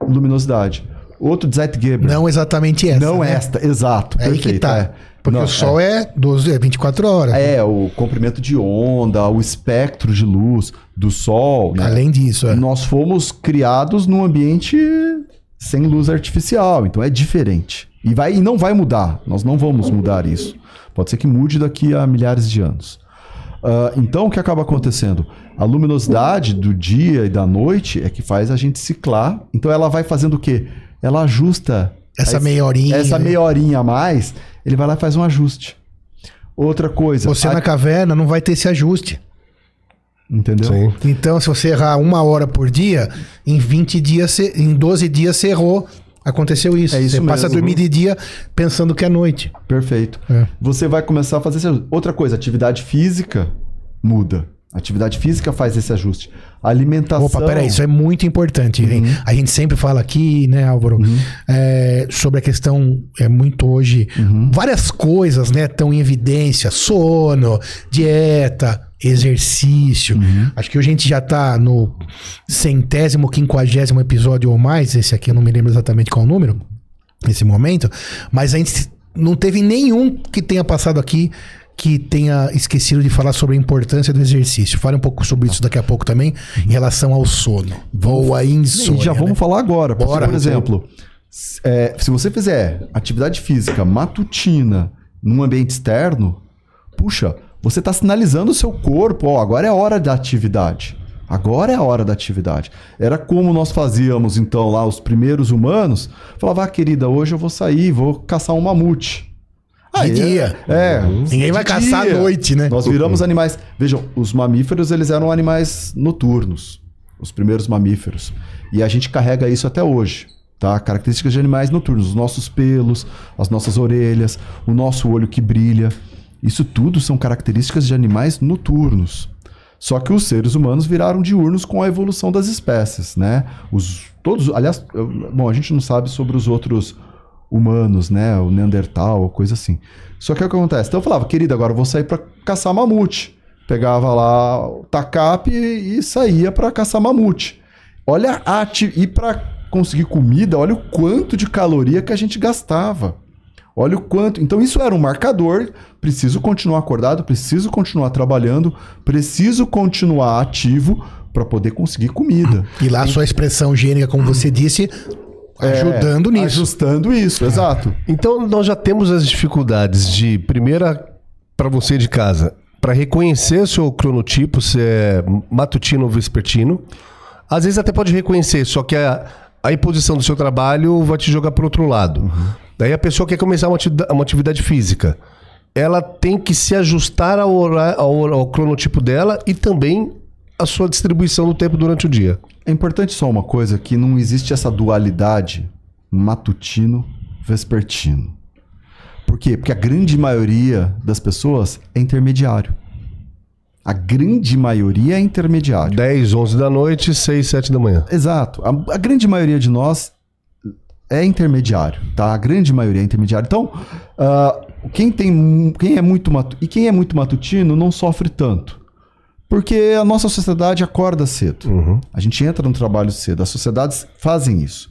Luminosidade. Outro Zeitgeber. Não exatamente essa. Não né? esta, exato. É aí que perfeito, tá. é. Porque Não, o sol é, 12, é 24 horas. É, o comprimento de onda, o espectro de luz do sol. né? Além disso, é. Nós fomos criados num ambiente sem luz artificial, então é diferente. E, vai, e não vai mudar, nós não vamos mudar isso. Pode ser que mude daqui a milhares de anos. Ah, então, o que acaba acontecendo? A luminosidade do dia e da noite é que faz a gente ciclar. Então, ela vai fazendo o quê? Ela ajusta. Essa meia horinha. Essa né? meia horinha a mais, ele vai lá e faz um ajuste. Outra coisa. Você a- na caverna não vai ter esse ajuste. Entendeu? Sim. Então, se você errar uma hora por dia, em 20 dias, em 12 dias você errou. Aconteceu isso. É isso você passa a mesmo. dormir de dia pensando que é noite. Perfeito. É. Você vai começar a fazer esse ajuste. Outra coisa, atividade física muda. Atividade física faz esse ajuste. Alimentação. Opa, peraí, isso é muito importante. Uhum. A gente sempre fala aqui, né, Álvaro, é, sobre a questão, é muito hoje, Uhum. várias coisas, né, estão em evidência, sono, dieta, exercício. Uhum. Acho que hoje a gente já tá no centésimo, quinquagésimo episódio ou mais, esse aqui eu não me lembro exatamente qual o número, nesse momento, mas a gente não teve nenhum que tenha passado aqui que tenha esquecido de falar sobre a importância do exercício. Fale um pouco sobre isso daqui a pouco também, em relação ao sono. Ou a insônia. E já vamos né? falar agora. Porque, Bora. por exemplo, é, se você fizer atividade física matutina num ambiente externo, puxa, você está sinalizando o seu corpo, ó, agora é hora da atividade. Agora é a hora da atividade. Era como nós fazíamos, então, lá, os primeiros humanos. Falava, ah, querida, hoje eu vou sair, vou caçar um mamute. De dia. É. Ninguém vai caçar à noite, né? Nós viramos animais. Vejam, os mamíferos, eles eram animais noturnos. Os primeiros mamíferos. E a gente carrega isso até hoje. Tá? Características de animais noturnos. Os nossos pelos, as nossas orelhas, o nosso olho que brilha. Isso tudo são características de animais noturnos. Só que os seres humanos viraram diurnos com a evolução das espécies, né? Os, todos, aliás, eu- bom, a gente não sabe sobre os outros humanos, né? O Neandertal, coisa assim. Só que o que acontece? Então eu falava, querida, agora eu vou sair para caçar mamute. Pegava lá o tacape e saía para caçar mamute. Olha a e para conseguir comida, olha o quanto de caloria que a gente gastava. Olha o quanto. Então isso era um marcador. Preciso continuar acordado, preciso continuar trabalhando, preciso continuar ativo para poder conseguir comida. E lá a sua expressão gênica, como você disse, ajudando É, nisso. Ajustando isso, exato. Então nós já temos as dificuldades de, primeira, para você de casa, para reconhecer o seu cronotipo, se é matutino ou vespertino. Às vezes até pode reconhecer, só que a, a imposição do seu trabalho vai te jogar para outro lado. Daí a pessoa quer começar uma atividade, uma atividade física. Ela tem que se ajustar ao, ao, ao cronotipo dela e também a sua distribuição do tempo durante o dia. É importante só uma coisa, que não existe essa dualidade matutino-vespertino. Por quê? Porque a grande maioria das pessoas é intermediário. A grande maioria é intermediário. 10, 11 da noite, 6, 7 da manhã. Exato. A, a grande maioria de nós é intermediário, tá? A grande maioria é intermediário. Então, ah, quem tem, quem é muito matu, e quem é muito matutino não sofre tanto, porque a nossa sociedade acorda cedo. Uhum. A gente entra no trabalho cedo. As sociedades fazem isso.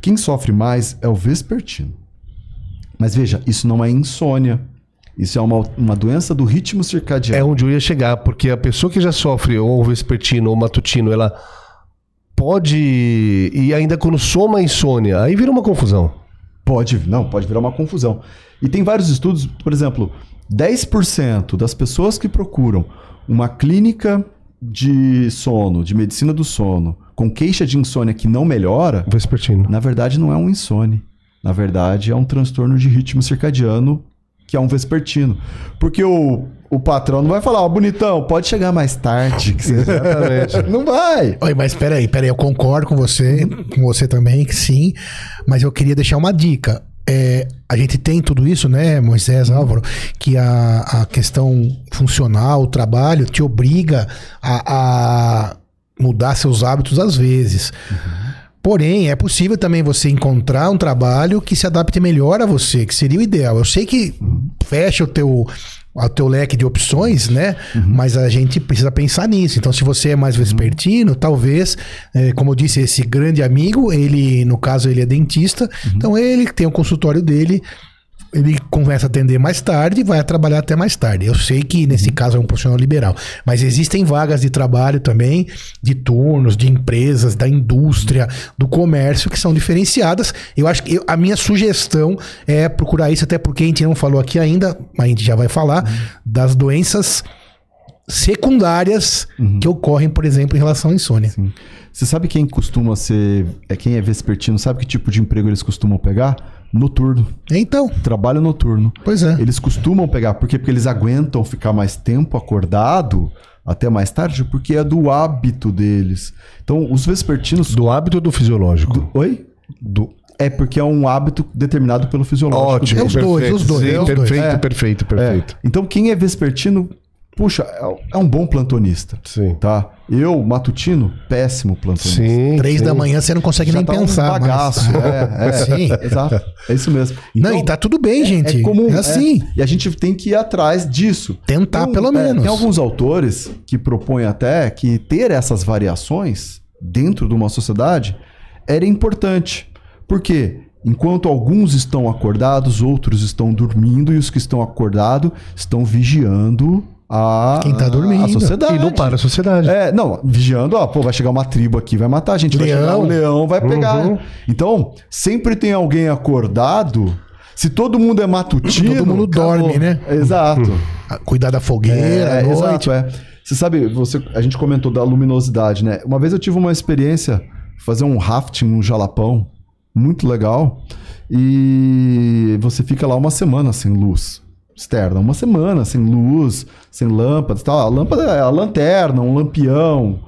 Quem sofre mais é o vespertino. Mas veja, isso não é insônia. Isso é uma, uma doença do ritmo É circadiano. onde eu ia chegar, porque a pessoa que já sofre ou vespertino ou matutino, ela pode. E ainda quando soma a insônia, aí vira uma confusão. Pode, não, pode virar uma confusão. E tem vários estudos, por exemplo, 10% das pessoas que procuram uma clínica de sono, de medicina do sono, com queixa de insônia que não melhora, Vespertino. na verdade não é um insônia. Na verdade é um transtorno de ritmo circadiano, que é um vespertino. Porque o, o patrão não vai falar, ó, bonitão, pode chegar mais tarde. Exatamente. não vai. Oi, mas peraí, peraí, eu concordo com você, com você também, que sim, mas eu queria deixar uma dica. É, a gente tem tudo isso, né, Moisés, Álvaro, que a, a questão funcional, o trabalho, te obriga a, a mudar seus hábitos às vezes. Porém, é possível também você encontrar um trabalho que se adapte melhor a você, que seria o ideal. Eu sei que fecha o teu, o teu leque de opções, né? Mas a gente precisa pensar nisso. Então, se você é mais vespertino, talvez, eh, como eu disse, esse grande amigo, ele, no caso, ele é dentista, então ele tem o consultório dele. Ele começa a atender mais tarde e vai trabalhar até mais tarde. Eu sei que nesse caso é um profissional liberal, mas existem vagas de trabalho também, de turnos, de empresas, da indústria, do comércio, que são diferenciadas. Eu acho que eu- a minha sugestão é procurar isso, até porque a gente não falou aqui ainda, mas a gente já vai falar, das doenças secundárias que ocorrem, por exemplo, em relação à insônia. Você sabe quem costuma ser. É quem é vespertino, sabe que tipo de emprego eles costumam pegar? Noturno. Então, Trabalho noturno. pois é. Eles costumam pegar, por quê? Porque eles aguentam ficar mais tempo acordado até mais tarde porque é do hábito deles. Então, os vespertinos. Do hábito ou do fisiológico? Do- oi? Do... É porque é um hábito determinado pelo fisiológico. Ótimo. É os dois, perfeito. os dois, Sim, é os dois. perfeito, É. perfeito, É. perfeito. Então, quem é vespertino, puxa, é- é um bom plantonista. Sim. Tá? Eu, matutino, péssimo plantonista. Sim. Três sim. da manhã você não consegue Já nem tá pensar. um bagaço. É, é. Sim. Exato. É isso mesmo. não, e tá tudo bem, gente. É comum. É assim. é. E a gente tem que ir atrás disso. Tentar, um- pelo é, menos. Tem alguns autores que propõem até que ter essas variações dentro de uma sociedade era importante. Por quê? Enquanto alguns estão acordados, outros estão dormindo, e os que estão acordados estão vigiando a, Quem tá dormindo. a sociedade. E não para a sociedade. É, não, vigiando, ó, pô, vai chegar uma tribo aqui, vai matar a gente, vai Leão. chegar um leão, vai pegar. Uhum. Então, sempre tem alguém acordado. Se todo mundo é matutino. Todo mundo dorme, né? Exato. Ah, Cuidar da fogueira, É, exato, é. Você sabe, você, a gente comentou da luminosidade, né? Uma vez eu tive uma experiência, fazer um rafting no Jalapão, muito legal, e você fica lá uma semana sem luz externa, uma semana sem luz, sem lâmpada, tal. A lâmpada é a lanterna, um lampião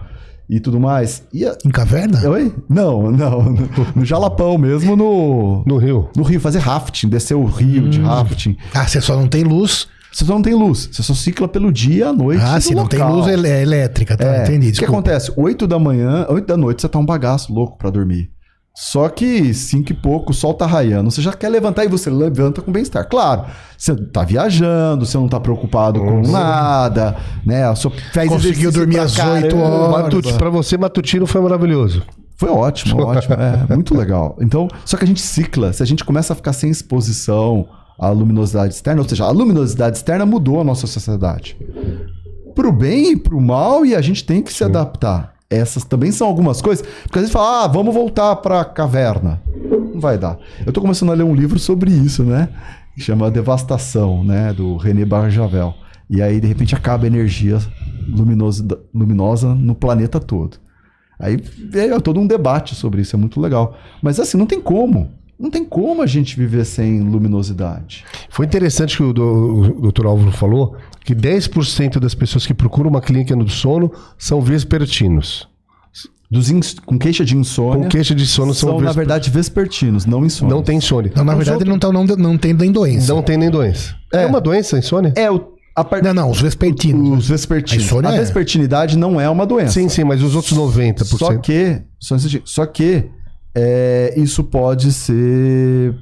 e tudo mais. E a... Em caverna? Oi? Não, não, no, no Jalapão mesmo, no, No Rio. no Rio, fazer rafting, descer o rio Hum. de rafting. Ah, você só não tem luz. Você só não tem luz, você só cicla pelo dia e à noite. Ah, se não tem local. luz ele- é elétrica, tá? É, Entendi. O que acontece? 8 da manhã, 8 da noite, você tá um bagaço louco pra dormir. Só que 5 e pouco, o sol tá raiando. Você já quer levantar e você levanta com bem-estar. Claro, você tá viajando, você não tá preocupado com nada, né? A sua fez Conseguiu dormir às. 8 horas. Matuti, pra você, matutino foi maravilhoso. Foi ótimo, ótimo. É, muito legal. Então, só que a gente cicla. Se a gente começa a ficar sem exposição à luminosidade externa, ou seja, a luminosidade externa mudou a nossa sociedade. Pro bem e pro mal, e a gente tem que se adaptar. Essas também são algumas coisas. Porque às vezes fala, ah, vamos voltar pra caverna. Não vai dar. Eu tô começando a ler um livro sobre isso, né? Que chama Devastação, né? Do René Barjavel. E aí, de repente, acaba a energia luminosa, luminosa no planeta todo. Aí é todo um debate sobre isso, é muito legal. Mas assim, não tem como. Não tem como a gente viver sem luminosidade. Foi interessante que o, do, o Dr. Álvaro falou que 10% das pessoas que procuram uma clínica do sono são vespertinos. Dos ins- com queixa de insônia. Com queixa de sono são, são, na vesper- verdade, vespertinos, não insônia. Não tem insônia. Não, na Os verdade, outros não, tá, não, não tem nem doença. não tem nem doença. É, É. uma doença, insônia? É, o, a par... Não, não, os vespertinos. Os vespertinos. A insônia A é. vespertinidade não é uma doença. Sim, sim, mas os outros 90%. Só que, só que é, isso pode ser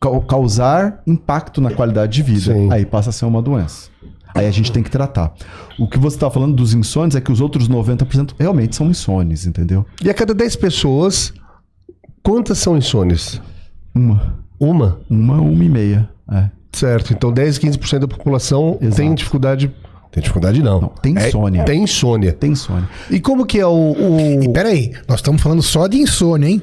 cau- causar impacto na qualidade de vida. Sim. Aí passa a ser uma doença. Aí a gente tem que tratar. O que você está falando dos insônios é que os outros 90% realmente são insônios, entendeu? E a cada 10 pessoas, quantas são insônias? Uma. Uma? Uma, uma e meia. É. Certo. Então 10, 15% da população Exato. tem dificuldade. Tem dificuldade, não. Não, tem É- insônia. tem insônia. Tem insônia. E como que é o. o- E peraí, nós estamos falando só de insônia, hein?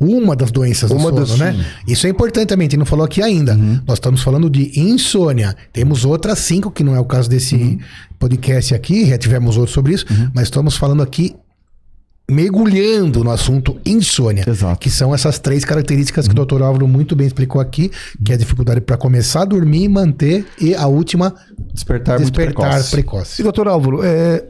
Uma das doenças do Uma sono, das- né? Isso é importante também, a gente não falou aqui ainda. Uhum. Nós estamos falando de insônia. Temos outras cinco, que não é o caso desse Uhum. podcast aqui, já tivemos outros sobre isso, mas estamos falando aqui mergulhando no assunto insônia. Exato. Que são essas três características que o Dr. Álvaro muito bem explicou aqui, que é a dificuldade para começar a dormir e manter, e a última, Despertar, despertar precoce. precoce. E, doutor Álvaro, é...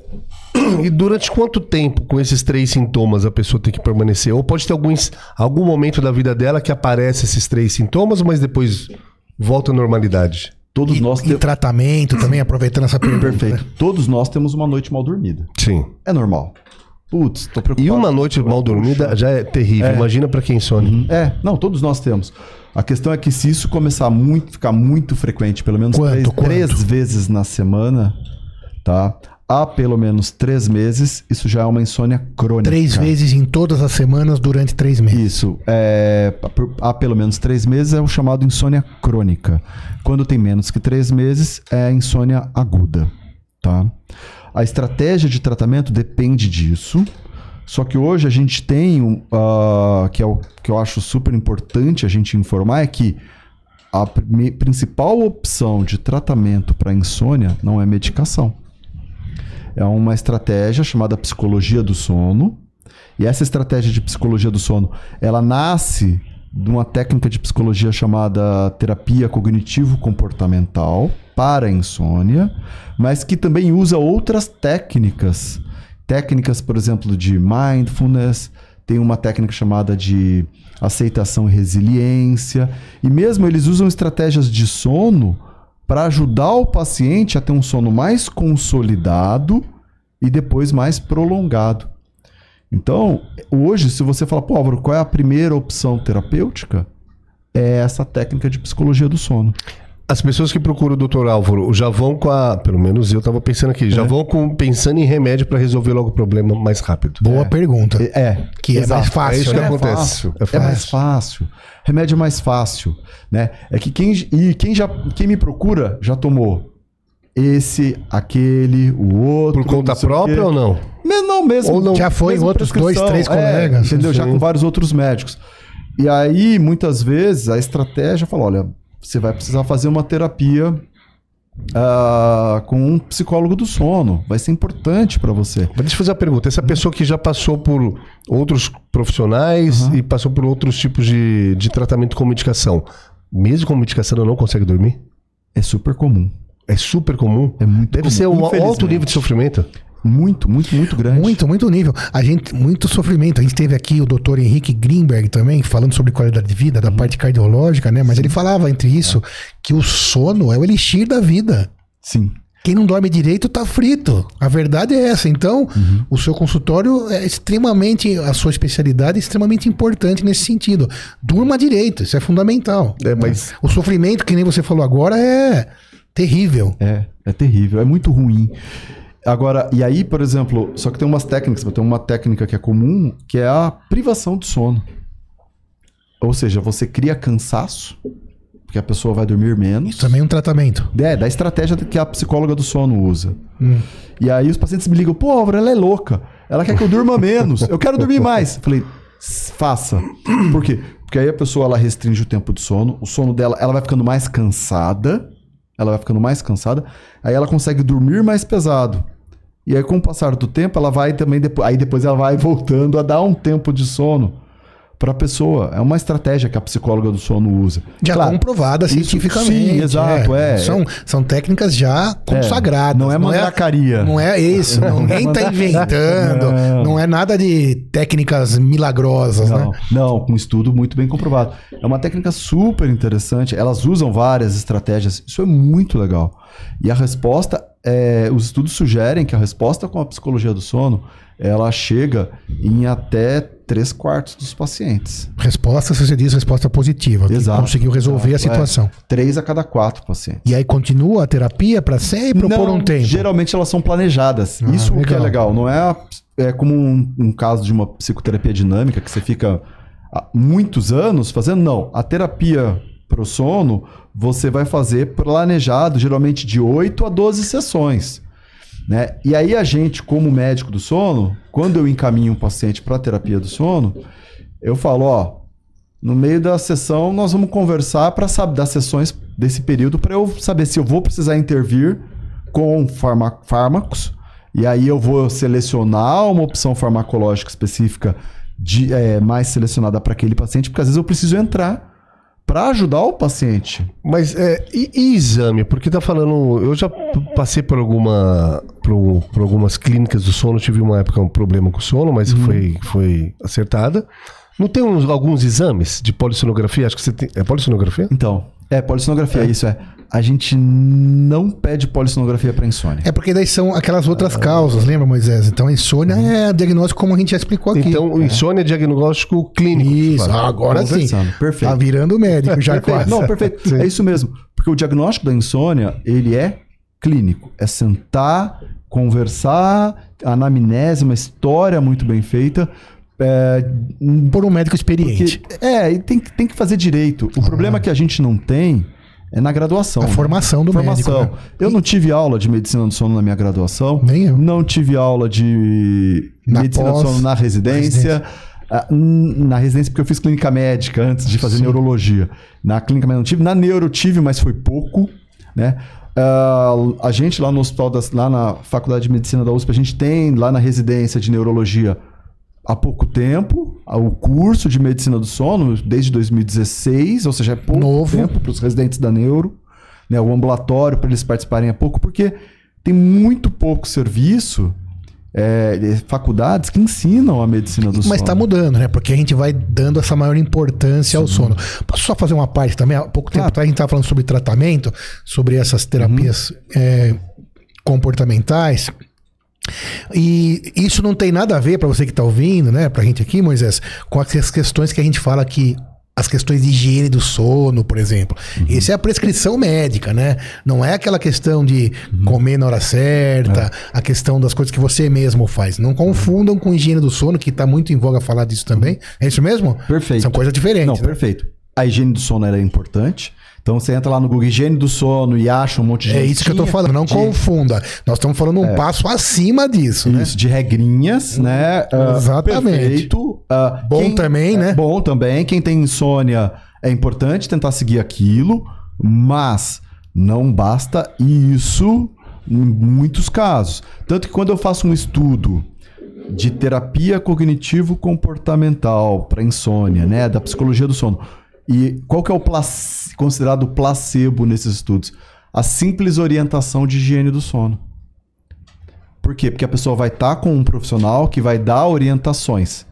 e durante quanto tempo com esses três sintomas a pessoa tem que permanecer? Ou pode ter alguns, algum momento da vida dela que aparece esses três sintomas, mas depois volta à normalidade? Todos nós E temos. tratamento também, aproveitando essa pergunta. Perfeito. Todos nós temos uma noite mal dormida. Sim. É normal. Putz, tô preocupado. E uma noite mal dormida já é terrível. Imagina pra quem insônia. É, não, todos nós temos. A questão é que se isso começar a muito, ficar muito frequente, pelo menos Quanto, três, quanto? três vezes na semana, tá? Há pelo menos três meses, isso já é uma insônia crônica. Três vezes em todas as semanas durante três meses. Isso. É, há pelo menos três meses é o chamado insônia crônica. Quando tem menos que três meses, é insônia aguda, tá? A estratégia de tratamento depende disso. Só que hoje a gente tem, ah, que é o que eu acho super importante a gente informar, é que a principal opção de tratamento para insônia não é medicação. É uma estratégia chamada psicologia do sono. E essa estratégia de psicologia do sono, ela nasce de uma técnica de psicologia chamada terapia cognitivo-comportamental, para a insônia, mas que também usa outras técnicas. Técnicas, por exemplo, de mindfulness, tem uma técnica chamada de aceitação e resiliência, e mesmo eles usam estratégias de sono para ajudar o paciente a ter um sono mais consolidado e depois mais prolongado. Então, hoje, se você fala, pô, Álvaro, qual é a primeira opção terapêutica? É essa técnica de psicologia do sono. As pessoas que procuram o doutor Álvaro já vão com a. Pelo menos eu estava pensando aqui, já É. vão com, pensando em remédio para resolver logo o problema mais rápido. Boa pergunta. É, Que é exato. mais fácil, É isso que né? acontece. fácil, É é, mais fácil. fácil. Remédio é mais fácil, né? É que quem e quem já quem me procura já tomou esse, aquele, o outro. Por conta própria quê. ou não? Não mesmo. Ou não- Já foi outros dois, três é, colegas. entendeu? Já Sim. com vários outros médicos. E aí, muitas vezes, a estratégia fala: olha, você vai precisar fazer uma terapia ah, com um psicólogo do sono. Vai ser importante para você. Mas deixa eu fazer uma pergunta. Essa pessoa que já passou por outros profissionais e passou por outros tipos de, de tratamento com medicação, mesmo com medicação ela não consegue dormir? É super comum. É super comum. É muito Deve comum, ser um alto nível de sofrimento. Muito, muito, muito grande. Muito, muito nível. A gente, muito sofrimento. A gente teve aqui o doutor Henrique Greenberg também, falando sobre qualidade de vida, da Uhum. parte cardiológica, né? Mas ele falava entre isso que o sono é o elixir da vida. Sim. Quem não dorme direito tá frito. A verdade é essa. Então, Uhum. o seu consultório é extremamente, a sua especialidade é extremamente importante nesse sentido. Durma direito, isso é fundamental. É, mas O sofrimento, que nem você falou agora, é terrível. É, é terrível, é muito ruim. Agora, e aí, por exemplo, só que tem umas técnicas, tem uma técnica que é comum, que é a privação de sono. Ou seja, você cria cansaço, porque a pessoa vai dormir menos. Isso também é um tratamento. É, da estratégia que a psicóloga do sono usa. Hum. E aí os pacientes me ligam, pô, Álvaro, ela é louca. Ela quer que eu durma menos. Eu quero dormir mais. Eu falei, "S- faça. Por quê? Porque aí a pessoa ela restringe o tempo de sono. O sono dela, ela vai ficando mais cansada. Ela vai ficando mais cansada. Aí ela consegue dormir mais pesado. E aí, com o passar do tempo, ela vai também. Aí depois ela vai voltando a dar um tempo de sono para a pessoa. É uma estratégia que a psicóloga do sono usa. Já Claro, comprovada isso- cientificamente. sim, exato, é. São, são técnicas já consagradas. não é mandracaria. Não é isso. Ninguém tá inventando. Não. Não. é nada de técnicas milagrosas, Não, né? não, com estudo muito bem comprovado. É uma técnica super interessante. Elas usam várias estratégias. Isso é muito legal. E a resposta, é, os estudos sugerem que a resposta com a psicologia do sono, ela chega em até três quartos dos pacientes. Resposta, você diz resposta positiva. que Exato, Conseguiu resolver exato, a situação. Três a cada quatro pacientes. E aí continua a terapia para sempre ou por um tempo? Geralmente elas são planejadas. Ah, Isso que é legal. legal. Não é, a- é como um, um caso de uma psicoterapia dinâmica que você fica há muitos anos fazendo. Não. A terapia pro sono você vai fazer planejado, geralmente de 8 a 12 sessões. Né? E aí a gente, como médico do sono, quando eu encaminho um paciente para terapia do sono, eu falo, ó, no meio da sessão nós vamos conversar para saber das sessões desse período para eu saber se eu vou precisar intervir com farma- fármacos e aí eu vou selecionar uma opção farmacológica específica de, é, mais selecionada para aquele paciente, porque às vezes eu preciso entrar para ajudar o paciente. Mas é, e, e exame? Porque tá falando. Eu já passei por alguma. Por, por algumas clínicas do sono, tive uma época um problema com o sono, mas foi, foi acertada. Não tem uns- alguns exames de polissonografia? Acho que você tem. É polissonografia? Então, é polissonografia, isso é. A gente não pede polissonografia para insônia. É porque daí são aquelas outras causas, lembra, Moisés? Então a insônia é diagnóstico como a gente já explicou aqui. Então, o insônia é diagnóstico clínico. Isso, Fala. agora sim. Conversando, perfeito. Tá virando médico já Perfeito. quase. Não, perfeito. Sim. É isso mesmo. Porque o diagnóstico da insônia, ele é clínico. É sentar, conversar, anamnese, uma história muito bem feita. É, Por um médico experiente. porque- é, e tem, tem que fazer direito. O problema que a gente não tem é na graduação. A né? formação do Formação. médico. né? Eu não tive aula de medicina do sono na minha graduação. Nem eu. Não tive aula de Na medicina pós, do sono na residência. Ah, n- Na residência, porque eu fiz clínica médica antes de fazer Sim. neurologia. Na clínica médica não tive. Na neuro eu tive, mas foi pouco, né? Ah, a gente lá no hospital, das, lá na Faculdade de Medicina da USP, a gente tem lá na residência de neurologia há pouco tempo o curso de medicina do sono, desde 2016, ou seja, é pouco Novo. tempo para os residentes da neuro. né? O ambulatório para eles participarem é pouco, porque tem muito pouco serviço, é, faculdades que ensinam a medicina do sono. Mas tá mudando, né? Porque a gente vai dando essa maior importância ao sono. Posso só fazer uma parte também? Há pouco tempo atrás a gente estava falando sobre tratamento, sobre essas terapias Uhum. é, comportamentais. E isso não tem nada a ver para você que tá ouvindo, né, pra gente aqui, Moisés, com as questões que a gente fala que as questões de higiene do sono, por exemplo. Isso é a prescrição médica, né? Não é aquela questão de comer na hora certa, a questão das coisas que você mesmo faz. Não confundam com higiene do sono, que tá muito em voga falar disso também. É isso mesmo? Perfeito. São coisas diferentes. Não, né? perfeito. A higiene do sono era importante. Então você entra lá no Google Higiene do Sono e acha um monte de É isso que eu tô falando, não de- confunda. Nós estamos falando um passo acima disso, né? Isso, de regrinhas, né? Ah, Exatamente. Perfeito. Ah, Bom também, é né? Bom também. Quem tem insônia é importante tentar seguir aquilo, mas não basta isso em muitos casos. Tanto que quando eu faço um estudo de terapia cognitivo-comportamental para insônia, né, da psicologia do sono. E qual que é o plac- considerado placebo nesses estudos? A simples orientação de higiene do sono. Por quê? Porque a pessoa vai estar com um profissional que vai dar orientações.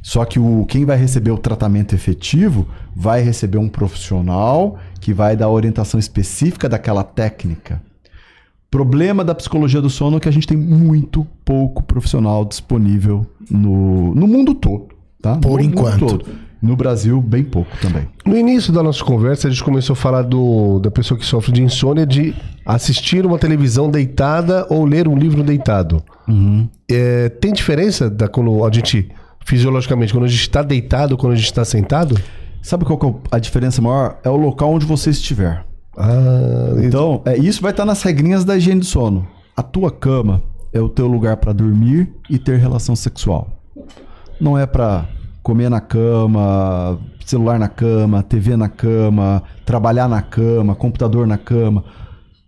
Só que o, quem vai receber o tratamento efetivo vai receber um profissional que vai dar orientação específica daquela técnica. Problema da psicologia do sono é que a gente tem muito pouco profissional disponível no, no mundo todo. Tá? Por no enquanto. Mundo todo. No Brasil, bem pouco também. No início da nossa conversa, a gente começou a falar do, da pessoa que sofre de insônia de assistir uma televisão deitada ou ler um livro deitado. É, tem diferença da quando a gente, fisiologicamente, quando a gente está deitado quando a gente está sentado? Sabe qual é a diferença maior? É o local onde você estiver. Ah, Então, é, isso vai estar nas regrinhas da higiene do sono. A tua cama é o teu lugar para dormir e ter relação sexual. Não é para comer na cama, celular na cama, TV na cama, trabalhar na cama, computador na cama.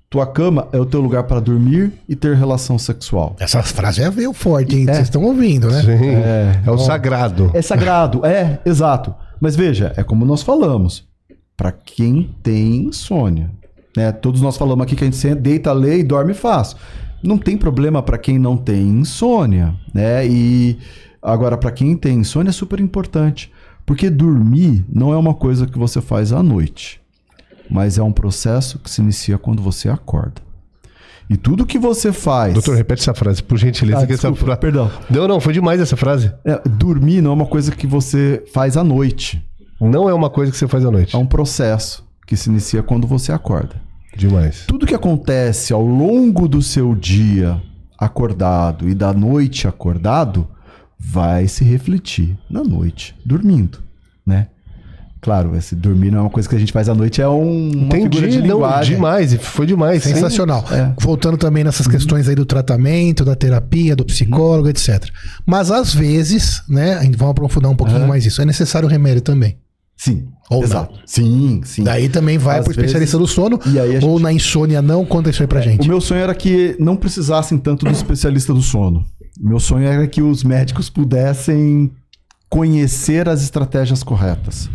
Tua cama é o teu lugar para dormir e ter relação sexual. Essa frase é veio forte, hein? É. Vocês estão ouvindo, né? sim. É, É, o sagrado. É sagrado, é, exato. Mas veja, é como nós falamos. Para quem tem insônia. Né? Todos nós falamos aqui que a gente senta, deita, lê e dorme fácil. Não tem problema para quem não tem insônia. Né? E agora, para quem tem insônia é super importante. Porque dormir não é uma coisa que você faz à noite. Mas é um processo que se inicia quando você acorda. E tudo que você faz. Doutor, repete essa frase, por gentileza. Ah, essa desculpa, fra- perdão. Não, não, foi demais essa frase. É, dormir não é uma coisa que você faz à noite. Não é uma coisa que você faz à noite. É um processo que se inicia quando você acorda. Demais. Tudo que acontece ao longo do seu dia acordado e da noite acordado vai se refletir na noite, dormindo, né? Claro, esse dormir não é uma coisa que a gente faz à noite, é um, uma figura de não, linguagem. demais, e foi demais. sim. Sensacional. É. Voltando também nessas questões aí do tratamento, da terapia, do psicólogo, etc. Mas às vezes, né, a gente vai aprofundar um pouquinho mais isso. É necessário remédio também. Sim, Ou exato. Sim, sim. Daí também vai Às pro especialista vezes- do sono. E aí a Ou gente- na insônia não, conta isso aí pra gente. O meu sonho era que não precisassem tanto do especialista do sono. Meu sonho era que os médicos pudessem conhecer as estratégias corretas.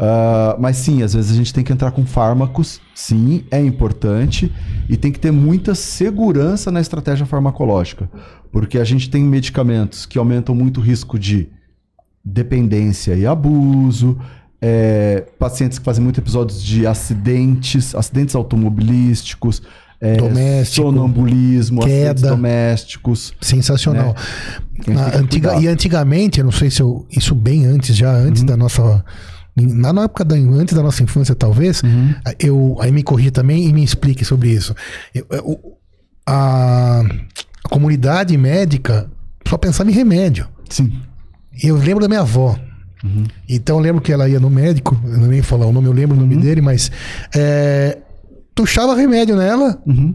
Ah, mas sim, às vezes a gente tem que entrar com fármacos, sim, é importante, e tem que ter muita segurança na estratégia farmacológica, porque a gente tem medicamentos que aumentam muito o risco de dependência e abuso, é, pacientes que fazem muito episódios de acidentes, acidentes automobilísticos, é, Doméstico, sonambulismo, queda. domésticos. Sensacional. Que antiga- e antigamente, eu não sei se eu. Isso bem antes, já Uhum. antes da nossa. Na época da, antes da nossa infância, talvez, Uhum. eu aí me corrija também e me explique sobre isso. Eu- eu- a, a comunidade médica só pensava em remédio. Sim. Eu lembro da minha avó. Uhum. Então eu lembro que ela ia no médico, eu não nem falar o nome, eu lembro o Uhum. nome dele, mas é, tuchava remédio nela Uhum.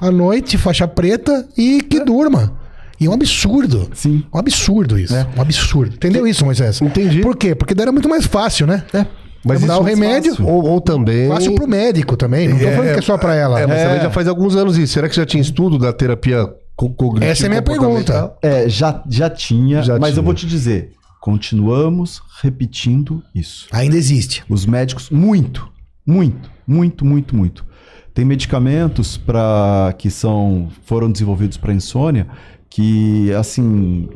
à noite, faixa preta e que durma. E é um absurdo. Sim. Um absurdo isso. É. Um absurdo. Entendeu isso, Moisés? Entendi. Por quê? Porque daí era muito mais fácil, né? É. Mas Dá isso o é remédio. Ou, ou também. Fácil pro médico também. Não tô falando que é só pra ela. É, mas É. também já faz alguns anos isso. Será que já tinha estudo da terapia co- cognitivo Essa é a minha comportamental? É, já, já tinha, Já mas tinha. eu vou te dizer, continuamos repetindo isso. Ainda existe. Os médicos, muito, Muito, muito, muito, muito. Tem medicamentos para que são foram desenvolvidos para insônia que assim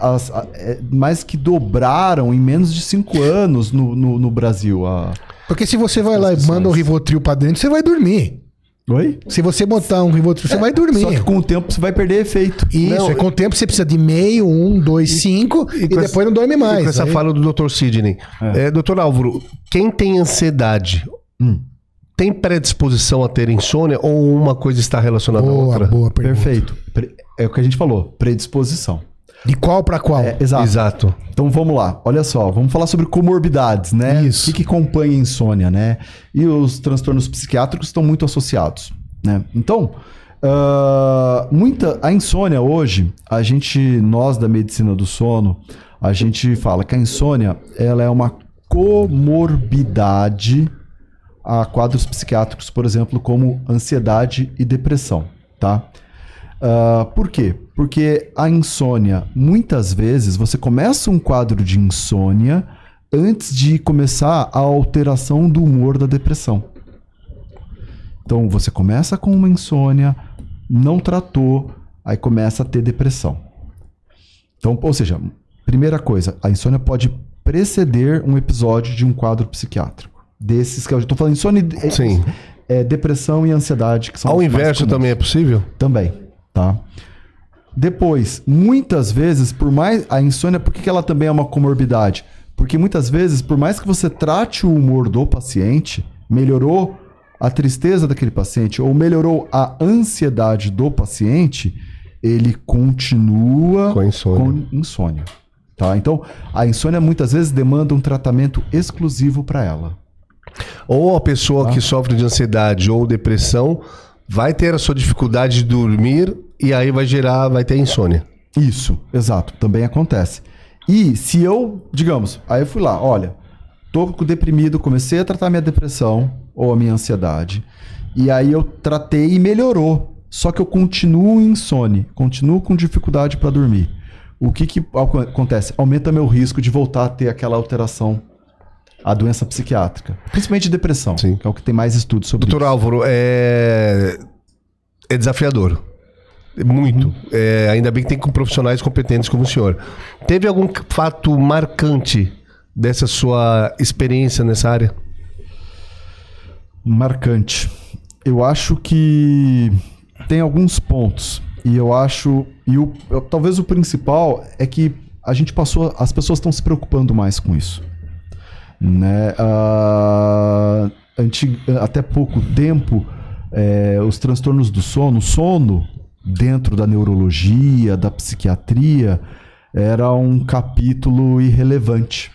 a- as- a- é, mais que dobraram em menos de cinco anos no, no, no Brasil. A... Porque se você vai lá e manda um Rivotril pra dentro, você vai dormir. Oi? Se você botar um Rivotril, você vai dormir. Só que com o tempo você vai perder efeito. Isso, Não, é com o tempo você precisa de meio, um, dois, cinco, e, com depois essa- não dorme E mais. com essa Aí- fala do Dr. Sidney. É. doutor Álvaro, quem tem ansiedade Hum. Tem predisposição a ter insônia ou uma coisa está relacionada à Boa, outra? boa pergunta. Perfeito. É o que a gente falou, predisposição. De qual pra qual? É, exato. Exato. Então vamos lá, olha só, vamos falar sobre comorbidades, né? Isso. O que, que acompanha a insônia, né? E os transtornos psiquiátricos estão muito associados, né? Então, ah, muita a insônia hoje, a gente, nós da medicina do sono, a gente fala que a insônia ela é uma comorbidade a quadros psiquiátricos, por exemplo, como ansiedade e depressão, tá? Ah, por quê? Porque a insônia, muitas vezes, você começa um quadro de insônia antes de começar a alteração do humor da depressão. Então, você começa com uma insônia, não tratou, aí começa a ter depressão. Então, ou seja, primeira coisa, a insônia pode preceder um episódio de um quadro psiquiátrico. Desses que eu estou falando, insônia, é- Sim. é, depressão e ansiedade, que são Ao inverso também é possível? Também, tá? Depois, muitas vezes, por mais. A insônia, por que que ela também é uma comorbidade? Porque muitas vezes, por mais que você trate o humor do paciente, melhorou a tristeza daquele paciente ou melhorou a ansiedade do paciente, ele continua Com insônia. com insônia. Tá? Então, a insônia muitas vezes demanda um tratamento exclusivo para ela. Ou a pessoa que sofre de ansiedade ou depressão vai ter a sua dificuldade de dormir e aí vai gerar, vai ter insônia. Isso, exato, também acontece. E se eu, digamos, aí eu fui lá, olha, tô deprimido, comecei a tratar minha depressão ou a minha ansiedade, e aí eu tratei e melhorou. Só que eu continuo insone, continuo com dificuldade para dormir. O que que ac- acontece? Aumenta meu risco de voltar a ter aquela alteração, a doença psiquiátrica, principalmente depressão, Sim. que é o que tem mais estudos sobre Doutor isso. Álvaro, é, é desafiador. Muito. É, ainda bem que tem com profissionais competentes como o senhor. Teve algum fato marcante dessa sua experiência nessa área? marcante. Eu acho que tem alguns pontos. E eu acho. E o, eu- talvez o principal é que a gente passou. As pessoas estão se preocupando mais com isso. Né? Ah, até pouco tempo, é, os transtornos do sono, sono dentro da neurologia, da psiquiatria, era um capítulo irrelevante.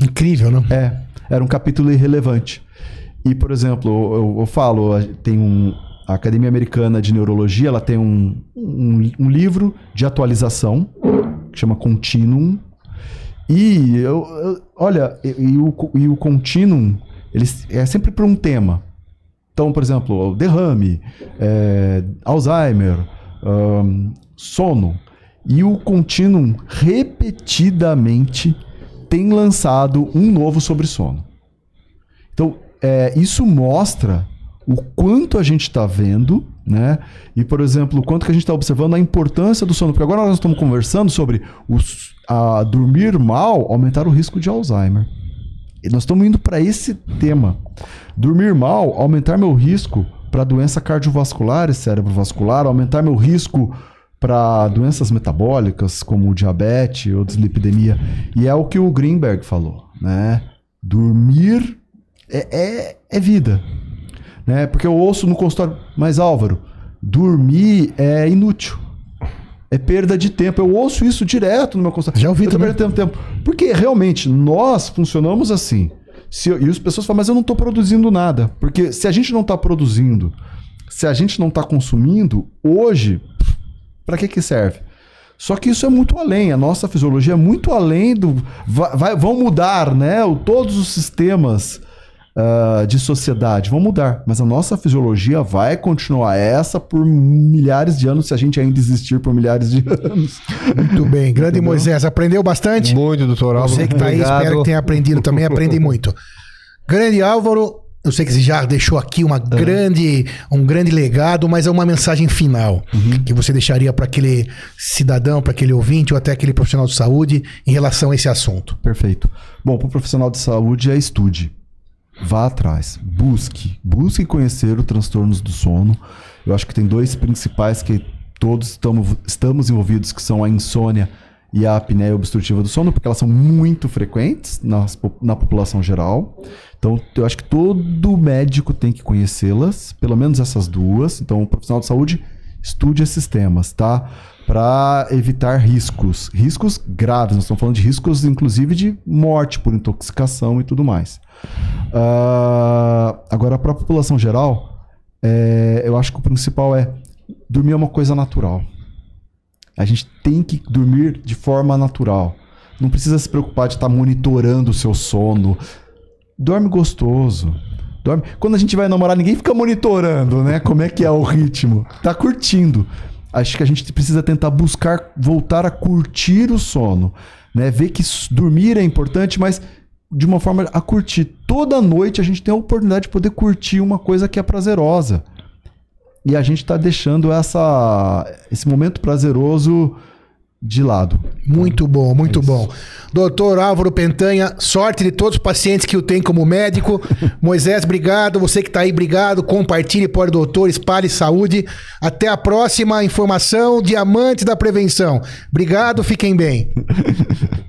Incrível, não? É, era um capítulo irrelevante. E, por exemplo, eu, eu falo, a- tem um. A Academia Americana de Neurologia ela tem um, um, um livro de atualização que chama Continuum. E eu, eu- olha, e, e o, e o Continuum ele é sempre para um tema. Então, por exemplo, derrame, é, Alzheimer, ahn, sono. E o Continuum repetidamente tem lançado um novo sobre sono. Então, é, isso mostra o quanto a gente está vendo, né? E, por exemplo, o quanto que a gente está observando a importância do sono. Porque agora nós estamos conversando sobre os, a dormir mal aumentar o risco de Alzheimer. E nós estamos indo para esse tema. Dormir mal, aumentar meu risco para doença cardiovascular e cerebrovascular, aumentar meu risco para doenças metabólicas como diabetes ou dislipidemia. E é o que o Greenberg falou, né? Dormir é, é, é vida. Né? Porque eu ouço no consultório, mas Álvaro, dormir é inútil. É perda de tempo. Eu ouço isso direto no meu consultório. Já ouvi Eu também. perdendo tempo. Porque realmente nós funcionamos assim. Se eu- e as pessoas falam, mas eu não estou produzindo nada. Porque se a gente não está produzindo, se a gente não está consumindo, hoje, para que que serve? Só que isso é muito além, a nossa fisiologia é muito além do. Vai, vai- vão mudar, né? o- Todos os sistemas ah, de sociedade vão mudar, mas a nossa fisiologia vai continuar essa por milhares de anos, se a gente ainda existir por milhares de anos. Muito bem. Grande Moisés, aprendeu bastante? Muito, doutor Álvaro. Você que tá aí, espero que tenha aprendido também, aprende muito. Grande Álvaro, eu sei que você já deixou aqui uma grande, um grande legado, mas é uma mensagem final que você deixaria para aquele cidadão, para aquele ouvinte ou até aquele profissional de saúde em relação a esse assunto. Perfeito. Bom, para o profissional de saúde é estude. Vá atrás, busque, busque conhecer os transtornos do sono. Eu acho que tem dois principais que todos estamos, estamos envolvidos, que são a insônia e a apneia obstrutiva do sono, porque elas são muito frequentes nas, na população geral. Então, eu acho que todo médico tem que conhecê-las, pelo menos essas duas. Então, o profissional de saúde estude esses temas, tá? Para evitar riscos, riscos graves. Nós estamos falando de riscos, inclusive, de morte por intoxicação e tudo mais. Ah, agora, para a população geral, é, eu acho que o principal é dormir é uma coisa natural. A gente tem que dormir de forma natural. Não precisa se preocupar de estar monitorando o seu sono. Dorme gostoso. Dorme. Quando a gente vai namorar, ninguém fica monitorando, né? Como é que é o ritmo. Tá curtindo. Acho que a gente precisa tentar buscar voltar a curtir o sono, né? Ver que dormir é importante, mas de uma forma a curtir. Toda noite a gente tem a oportunidade de poder curtir uma coisa que é prazerosa. E a gente tá deixando essa, esse momento prazeroso de lado. Muito bom, muito É bom. Doutor Álvaro Pentanha, sorte de todos os pacientes que o tem como médico. Moisés, obrigado. Você que está aí, obrigado. Compartilhe, pode doutor, espalhe saúde. Até a próxima informação, Diamante da Prevenção. Obrigado, fiquem bem.